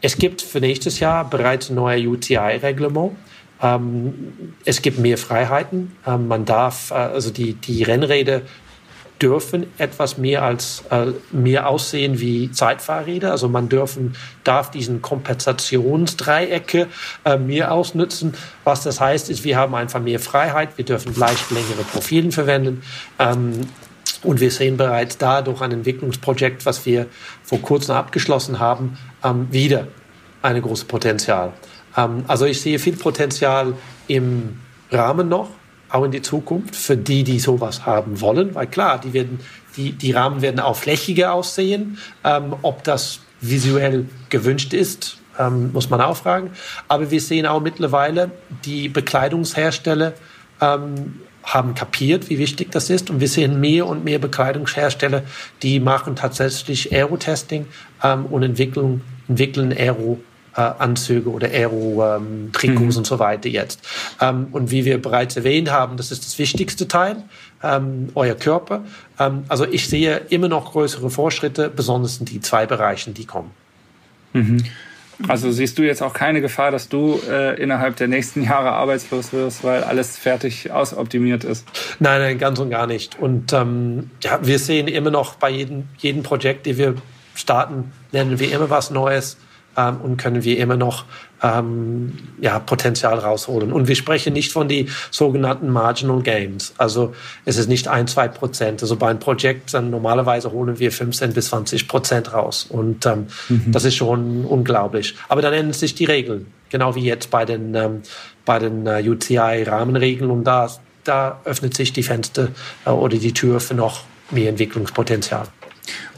es gibt für nächstes Jahr bereits ein neues UTI-Reglement. Ähm, es gibt mehr Freiheiten. Ähm, man darf, äh, also die, die Rennräder dürfen etwas mehr als äh, mehr aussehen wie Zeitfahrräder. Also man dürfen, darf diesen Kompensationsdreiecke äh, mehr ausnutzen. Was das heißt, ist, wir haben einfach mehr Freiheit. Wir dürfen leicht längere Profilen verwenden. Ähm, und wir sehen bereits da durch ein Entwicklungsprojekt, was wir vor kurzem abgeschlossen haben, ähm, wieder eine große Potenzial. Ähm, also ich sehe viel Potenzial im Rahmen noch, auch in die Zukunft, für die, die sowas haben wollen. Weil klar, die, werden, die, die Rahmen werden auch flächiger aussehen. Ähm, ob das visuell gewünscht ist, ähm, muss man auch fragen. Aber wir sehen auch mittlerweile, die Bekleidungshersteller ähm, haben kapiert, wie wichtig das ist. Und wir sehen mehr und mehr Bekleidungshersteller, die machen tatsächlich Aero-Testing ähm, und entwickeln, entwickeln Aero äh, Anzüge oder Aero-Trikots ähm, mhm. und so weiter jetzt. Ähm, und wie wir bereits erwähnt haben, das ist das wichtigste Teil, ähm, euer Körper. Ähm, also ich sehe immer noch größere Fortschritte, besonders in die zwei Bereichen, die kommen. Mhm. Also siehst du jetzt auch keine Gefahr, dass du äh, innerhalb der nächsten Jahre arbeitslos wirst, weil alles fertig ausoptimiert ist? Nein, nein, ganz und gar nicht. Und ähm, ja, wir sehen immer noch bei jedem, jedem Projekt, die wir starten, lernen wir immer was Neues ähm, und können wir immer noch ähm, ja, Potenzial rausholen. Und wir sprechen nicht von die sogenannten Marginal Gains. Also es ist nicht ein, zwei Prozent. Also bei einem Projekt dann normalerweise holen wir 15 bis 20 Prozent raus. Und ähm, mhm. das ist schon unglaublich. Aber dann ändern sich die Regeln. Genau wie jetzt bei den, ähm, bei den äh, UCI-Rahmenregeln. Und da, da öffnet sich die Fenster äh, oder die Tür für noch mehr Entwicklungspotenzial.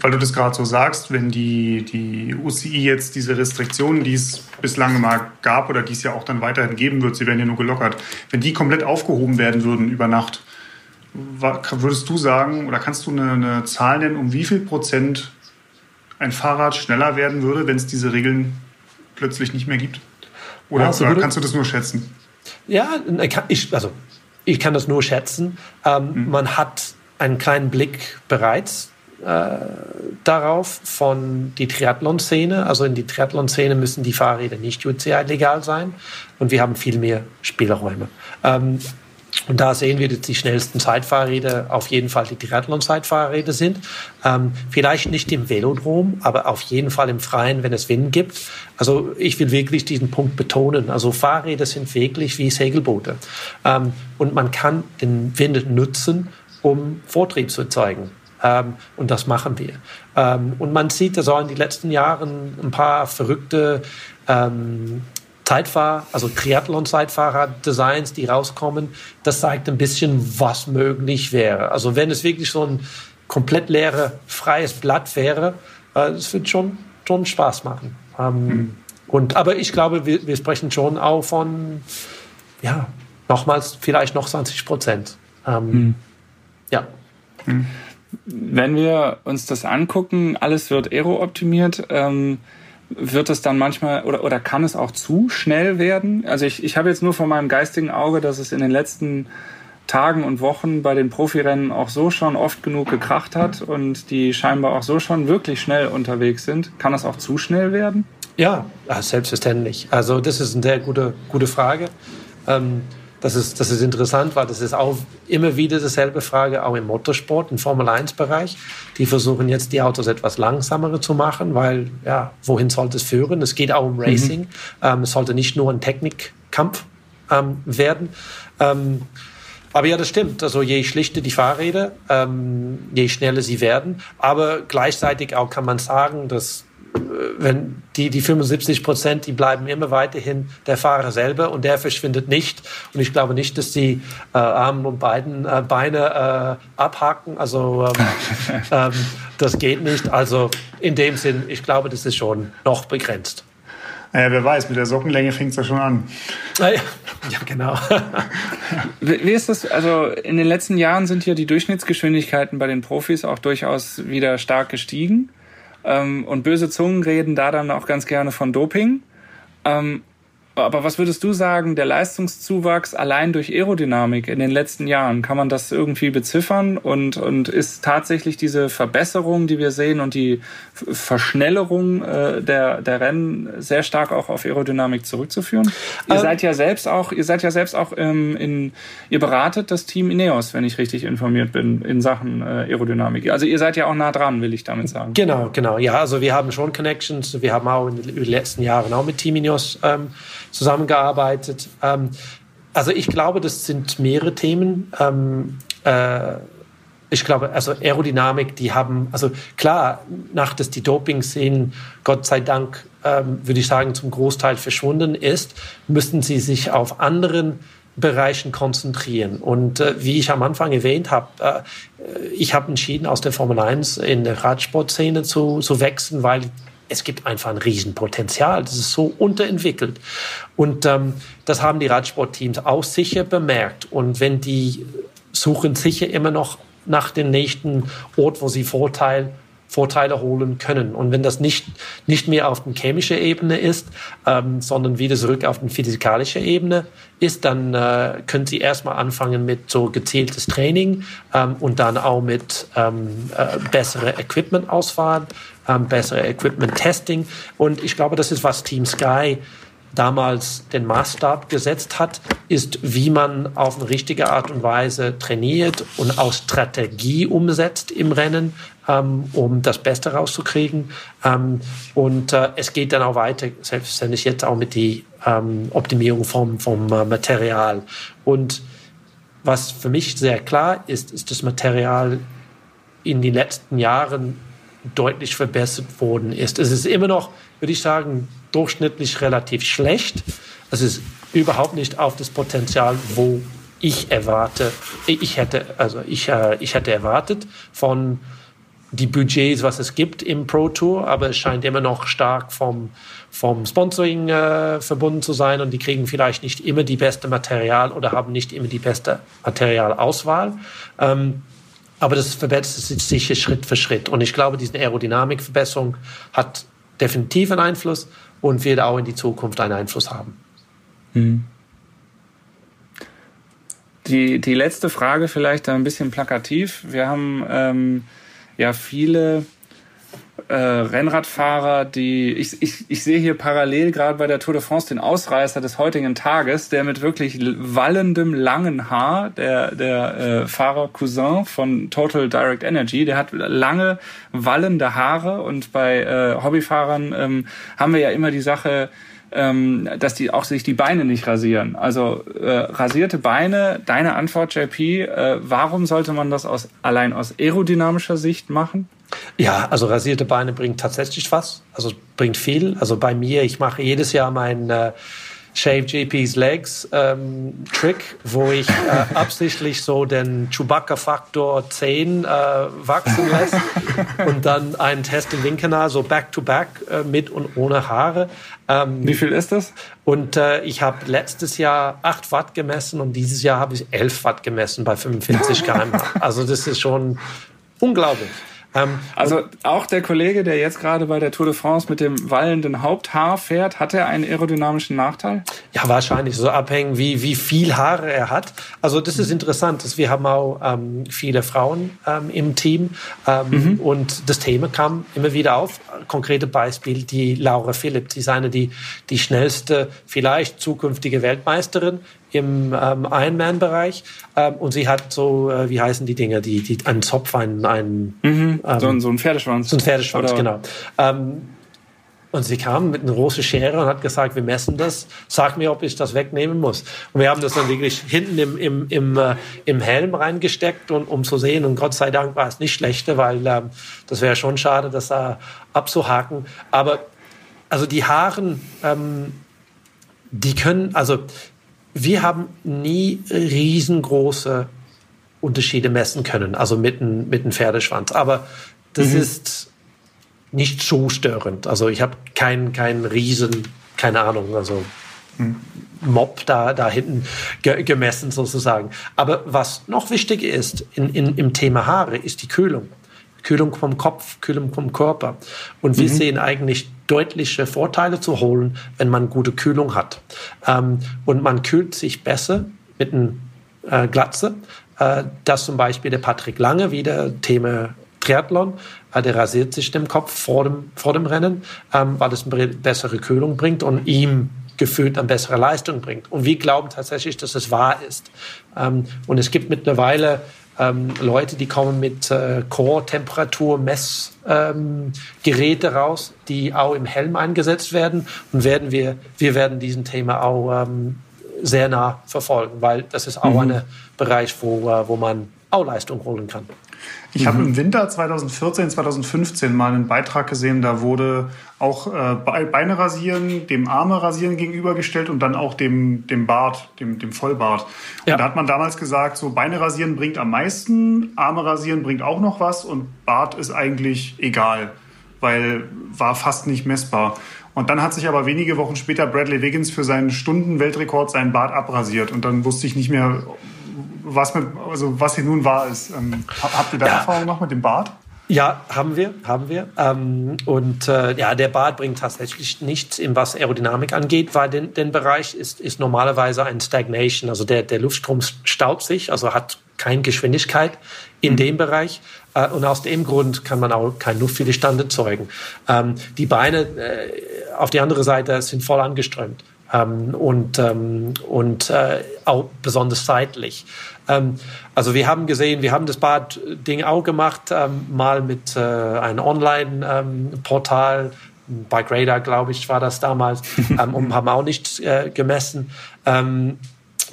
Weil du das gerade so sagst, wenn die, die UCI jetzt diese Restriktionen, die es bislang mal gab oder die es ja auch dann weiterhin geben wird, sie werden ja nur gelockert, wenn die komplett aufgehoben werden würden über Nacht, würdest du sagen oder kannst du eine, eine Zahl nennen, um wie viel Prozent ein Fahrrad schneller werden würde, wenn es diese Regeln plötzlich nicht mehr gibt? Oder, also, oder kannst du das nur schätzen? Ja, ich, also ich kann das nur schätzen. Ähm, hm. Man hat einen kleinen Blick bereits darauf von die Triathlon-Szene. Also in die Triathlon-Szene müssen die Fahrräder nicht UCI legal sein und wir haben viel mehr Spielräume. Ähm, und da sehen wir, dass die schnellsten Zeitfahrräder auf jeden Fall die Triathlon-Zeitfahrräder sind. Ähm, vielleicht nicht im Velodrom, aber auf jeden Fall im Freien, wenn es Wind gibt. Also ich will wirklich diesen Punkt betonen. Also Fahrräder sind wirklich wie Segelboote. Ähm, und man kann den Wind nutzen, um Vortrieb zu erzeugen. Ähm, und das machen wir. Ähm, und man sieht da so in den letzten Jahren ein paar verrückte ähm, Zeitfahr, also Triathlon-Zeitfahrer-Designs, die rauskommen. Das zeigt ein bisschen, was möglich wäre. Also wenn es wirklich so ein komplett leere, freies Blatt wäre, äh, es wird schon, schon Spaß machen. Ähm, mhm. Und, aber ich glaube, wir, wir sprechen schon auch von, ja, nochmals vielleicht noch 20 Prozent. Ähm, mhm. Ja. Mhm wenn wir uns das angucken, alles wird aero-optimiert, ähm, wird es dann manchmal oder, oder kann es auch zu schnell werden? Also ich, ich habe jetzt nur vor meinem geistigen Auge, dass es in den letzten Tagen und Wochen bei den Profirennen auch so schon oft genug gekracht hat und die scheinbar auch so schon wirklich schnell unterwegs sind. Kann das auch zu schnell werden? Ja, selbstverständlich. Also das ist eine sehr gute, gute Frage. Ähm, das ist, das ist interessant, weil das ist auch immer wieder dieselbe Frage, auch im Motorsport, im Formel-1-Bereich. Die versuchen jetzt, die Autos etwas langsamer zu machen, weil, ja, wohin sollte es führen? Es geht auch um Racing. Mhm. Ähm, es sollte nicht nur ein Technikkampf ähm, werden. Ähm, aber ja, das stimmt. Also je schlichter die Fahrräder, ähm, je schneller sie werden. Aber gleichzeitig auch kann man sagen, dass wenn die, die 75 Prozent, die bleiben immer weiterhin der Fahrer selber und der verschwindet nicht. Und ich glaube nicht, dass die äh, Arme und beiden äh, Beine äh, abhaken. Also ähm, ähm, das geht nicht. Also in dem Sinn, ich glaube, das ist schon noch begrenzt. Naja, wer weiß, mit der Sockenlänge fängt es ja schon an. Ah, ja, ja genau. Wie ist das? Also in den letzten Jahren sind ja die Durchschnittsgeschwindigkeiten bei den Profis auch durchaus wieder stark gestiegen. Ähm, und böse Zungen reden da dann auch ganz gerne von Doping. Ähm, aber was würdest du sagen, der Leistungszuwachs allein durch Aerodynamik in den letzten Jahren, kann man das irgendwie beziffern? Und, und ist tatsächlich diese Verbesserung, die wir sehen und die Verschnellerung äh, der, der Rennen sehr stark auch auf Aerodynamik zurückzuführen? Ihr ähm, seid ja selbst auch, ihr seid ja selbst auch ähm, in, ihr beratet das Team Ineos, wenn ich richtig informiert bin, in Sachen äh, Aerodynamik. Also ihr seid ja auch nah dran, will ich damit sagen. Genau, genau. Ja, also wir haben schon Connections. Wir haben auch in den letzten Jahren auch mit Team Ineos ähm, zusammengearbeitet. Ähm, also ich glaube, das sind mehrere Themen. Ähm, äh, ich glaube, also Aerodynamik, die haben, also klar, nach dass die Doping-Szenen, Gott sei Dank, ähm, würde ich sagen, zum Großteil verschwunden ist, müssten sie sich auf anderen Bereichen konzentrieren. Und äh, wie ich am Anfang erwähnt habe, äh, ich habe entschieden, aus der Formel 1 in der Radsportszene zu, zu wechseln, weil es gibt einfach ein Riesenpotenzial. Das ist so unterentwickelt. Und ähm, das haben die Radsportteams auch sicher bemerkt. Und wenn die suchen sicher immer noch nach dem nächsten Ort, wo sie Vorteil Vorteile holen können. Und wenn das nicht, nicht mehr auf der chemischen Ebene ist, ähm, sondern wieder zurück auf die physikalische Ebene ist, dann äh, können Sie erstmal anfangen mit so gezieltes Training ähm, und dann auch mit ähm, äh, bessere Equipment-Auswahl, ähm, bessere Equipment-Testing. Und ich glaube, das ist, was Team Sky damals den Maßstab gesetzt hat, ist, wie man auf eine richtige Art und Weise trainiert und auch Strategie umsetzt im Rennen, ähm, um das Beste rauszukriegen. Ähm, und äh, es geht dann auch weiter, selbstverständlich jetzt auch mit die ähm, Optimierung vom, vom äh, Material. Und was für mich sehr klar ist, ist das Material in den letzten Jahren deutlich verbessert worden ist. Es ist immer noch, würde ich sagen, durchschnittlich relativ schlecht. Es ist überhaupt nicht auf das Potenzial, wo ich erwarte, ich hätte, also ich, äh, ich hätte erwartet von die Budgets, was es gibt im Pro Tour, aber es scheint immer noch stark vom, vom Sponsoring äh, verbunden zu sein und die kriegen vielleicht nicht immer die beste Material oder haben nicht immer die beste Materialauswahl. Ähm, aber das verbessert sich sicher Schritt für Schritt. Und ich glaube, diese Aerodynamikverbesserung hat definitiv einen Einfluss und wird auch in die Zukunft einen Einfluss haben. Hm. Die, die letzte Frage vielleicht ein bisschen plakativ. Wir haben ähm, ja viele äh, Rennradfahrer, die ich, ich, ich sehe hier parallel gerade bei der Tour de France den Ausreißer des heutigen Tages, der mit wirklich wallendem langen Haar, der der äh, Fahrer Cousin von Total Direct Energy, der hat lange wallende Haare und bei äh, Hobbyfahrern ähm, haben wir ja immer die Sache, ähm, dass die auch sich die Beine nicht rasieren. Also äh, rasierte Beine, deine Antwort, JP, äh, warum sollte man das aus, allein aus aerodynamischer Sicht machen? Ja, also rasierte Beine bringt tatsächlich was, also bringt viel. Also bei mir, ich mache jedes Jahr mein äh, Shave JP's Legs ähm, Trick, wo ich äh, absichtlich so den Chewbacca-Faktor 10 äh, wachsen lässt und dann einen Test im Windkanal, so back-to-back -back, äh, mit und ohne Haare. Ähm, Wie viel ist das? Und äh, ich habe letztes Jahr 8 Watt gemessen und dieses Jahr habe ich 11 Watt gemessen bei 45 km. also das ist schon unglaublich. Ähm, also auch der Kollege, der jetzt gerade bei der Tour de France mit dem wallenden Haupthaar fährt, hat er einen aerodynamischen Nachteil? Ja, wahrscheinlich. So abhängen, wie, wie viel Haare er hat. Also das ist interessant. Dass wir haben auch ähm, viele Frauen ähm, im Team ähm, mhm. und das Thema kam immer wieder auf. Konkrete Beispiel, die Laura Philipp, die ist eine, die, die schnellste, vielleicht zukünftige Weltmeisterin im ähm, Ironman-Bereich. Ähm, und sie hat so, äh, wie heißen die Dinge, die, die einen Zopf, einen, einen mhm, ähm, so, ein, so ein Pferdeschwanz. So ein Pferdeschwanz, Oder? genau. Ähm, und sie kam mit einer großen Schere und hat gesagt, wir messen das, sag mir, ob ich das wegnehmen muss. Und wir haben das dann wirklich hinten im, im, im, äh, im Helm reingesteckt, und, um zu sehen. Und Gott sei Dank war es nicht schlechter, weil ähm, das wäre schon schade, das da abzuhaken. Aber also die Haaren, ähm, die können, also wir haben nie riesengroße Unterschiede messen können, also mit einem mit Pferdeschwanz. Aber das mhm. ist nicht so störend. Also ich habe keinen kein riesen, keine Ahnung, also mhm. Mob da, da hinten ge gemessen sozusagen. Aber was noch wichtig ist in, in, im Thema Haare, ist die Kühlung. Kühlung vom Kopf, Kühlung vom Körper. Und wir mhm. sehen eigentlich deutliche Vorteile zu holen, wenn man gute Kühlung hat. Ähm, und man kühlt sich besser mit einem äh, Glatze. Äh, das zum Beispiel der Patrick Lange, wieder Thema Triathlon, äh, der rasiert sich den Kopf vor dem, vor dem Rennen, ähm, weil es eine bessere Kühlung bringt und ihm gefühlt eine bessere Leistung bringt. Und wir glauben tatsächlich, dass es wahr ist. Ähm, und es gibt mittlerweile ähm, Leute, die kommen mit äh, Core-Temperatur-Messgeräte ähm, raus, die auch im Helm eingesetzt werden. Und werden wir, wir werden diesen Thema auch ähm, sehr nah verfolgen, weil das ist auch mhm. ein Bereich, wo, äh, wo man auch Leistung holen kann. Ich habe im mhm. Winter 2014, 2015 mal einen Beitrag gesehen, da wurde auch äh, Beine rasieren, dem Arme rasieren gegenübergestellt und dann auch dem, dem Bart, dem, dem Vollbart. Ja. Und da hat man damals gesagt, so Beine rasieren bringt am meisten, Arme rasieren bringt auch noch was und Bart ist eigentlich egal, weil war fast nicht messbar. Und dann hat sich aber wenige Wochen später Bradley Wiggins für seinen Stundenweltrekord seinen Bart abrasiert. Und dann wusste ich nicht mehr, was, mit, also was hier nun wahr ist. Ähm, habt ihr da ja. Erfahrung noch mit dem Bart? Ja, haben wir, haben wir. Ähm, und äh, ja, der Bart bringt tatsächlich nichts, in was Aerodynamik angeht, weil den, den Bereich ist, ist normalerweise ein Stagnation. Also der, der Luftstrom staubt sich, also hat keine Geschwindigkeit in mhm. dem Bereich. Äh, und aus dem Grund kann man auch keinen Luftwiderstand erzeugen. Ähm, die Beine äh, auf die andere Seite sind voll angeströmt. Ähm, und ähm, und äh, auch besonders seitlich. Ähm, also wir haben gesehen, wir haben das Bad-Ding auch gemacht, ähm, mal mit äh, einem Online-Portal, ähm, Bike Radar, glaube ich, war das damals, ähm, und haben auch nichts äh, gemessen.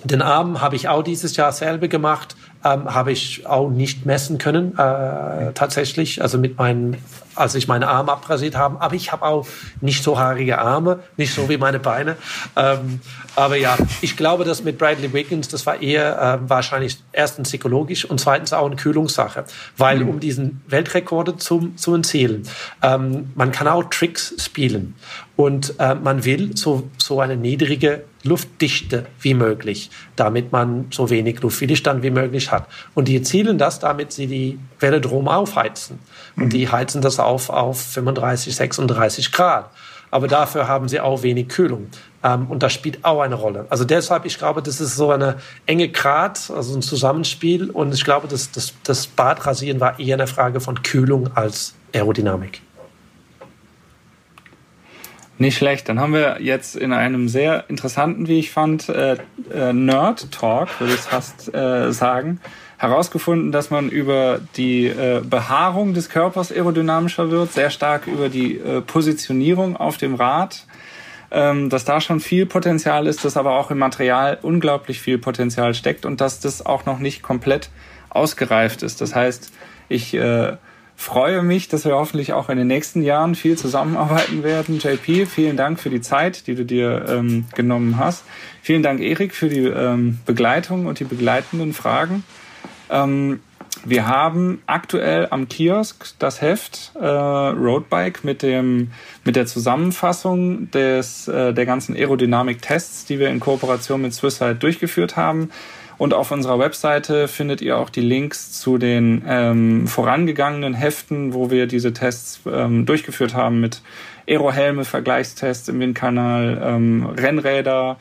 Den Arm habe ich auch dieses Jahr selber gemacht habe ich auch nicht messen können, äh, tatsächlich. Also mit meinen, als ich meine Arme abrasiert habe. Aber ich habe auch nicht so haarige Arme, nicht so wie meine Beine. Ähm, aber ja, ich glaube, dass mit Bradley Wiggins, das war eher äh, wahrscheinlich erstens psychologisch und zweitens auch eine Kühlungssache. Weil mhm. um diesen Weltrekorde zu, zu erzielen, ähm, man kann auch Tricks spielen. Und äh, man will so, so eine niedrige Luftdichte wie möglich, damit man so wenig Luftwiderstand wie möglich hat. Und die erzielen das, damit sie die Velodrom aufheizen. Und mhm. die heizen das auf auf 35, 36 Grad. Aber dafür haben sie auch wenig Kühlung. Ähm, und das spielt auch eine Rolle. Also deshalb, ich glaube, das ist so eine enge Grad, also ein Zusammenspiel. Und ich glaube, das, das, das Badrasieren war eher eine Frage von Kühlung als Aerodynamik. Nicht schlecht. Dann haben wir jetzt in einem sehr interessanten, wie ich fand, äh, äh, Nerd-Talk, würde ich fast äh, sagen, herausgefunden, dass man über die äh, Behaarung des Körpers aerodynamischer wird, sehr stark über die äh, Positionierung auf dem Rad, ähm, dass da schon viel Potenzial ist, dass aber auch im Material unglaublich viel Potenzial steckt und dass das auch noch nicht komplett ausgereift ist. Das heißt, ich äh, freue mich, dass wir hoffentlich auch in den nächsten Jahren viel zusammenarbeiten werden. JP, vielen Dank für die Zeit, die du dir ähm, genommen hast. Vielen Dank, Erik, für die ähm, Begleitung und die begleitenden Fragen. Ähm, wir haben aktuell am Kiosk das Heft äh, Roadbike mit dem mit der Zusammenfassung des äh, der ganzen Aerodynamik-Tests, die wir in Kooperation mit Swisside durchgeführt haben. Und auf unserer Webseite findet ihr auch die Links zu den ähm, vorangegangenen Heften, wo wir diese Tests ähm, durchgeführt haben mit Aerohelme, Vergleichstests im Windkanal, ähm, Rennräder,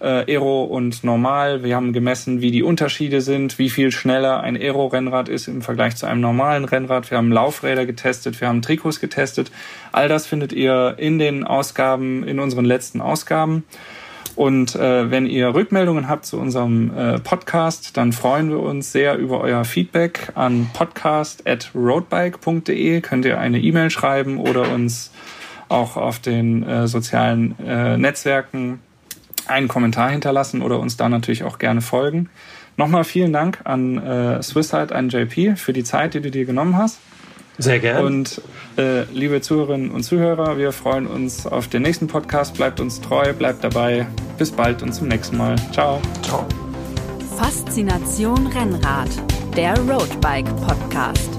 äh, Aero und Normal. Wir haben gemessen, wie die Unterschiede sind, wie viel schneller ein Aero-Rennrad ist im Vergleich zu einem normalen Rennrad. Wir haben Laufräder getestet, wir haben Trikots getestet. All das findet ihr in den Ausgaben, in unseren letzten Ausgaben. Und äh, wenn ihr Rückmeldungen habt zu unserem äh, Podcast, dann freuen wir uns sehr über euer Feedback an podcast.roadbike.de. Könnt ihr eine E-Mail schreiben oder uns auch auf den äh, sozialen äh, Netzwerken einen Kommentar hinterlassen oder uns da natürlich auch gerne folgen. Nochmal vielen Dank an äh, Swisside, an JP für die Zeit, die du dir genommen hast. Sehr gerne. Und äh, liebe Zuhörerinnen und Zuhörer, wir freuen uns auf den nächsten Podcast. Bleibt uns treu, bleibt dabei. Bis bald und zum nächsten Mal. Ciao. Ciao. Faszination Rennrad, der Roadbike Podcast.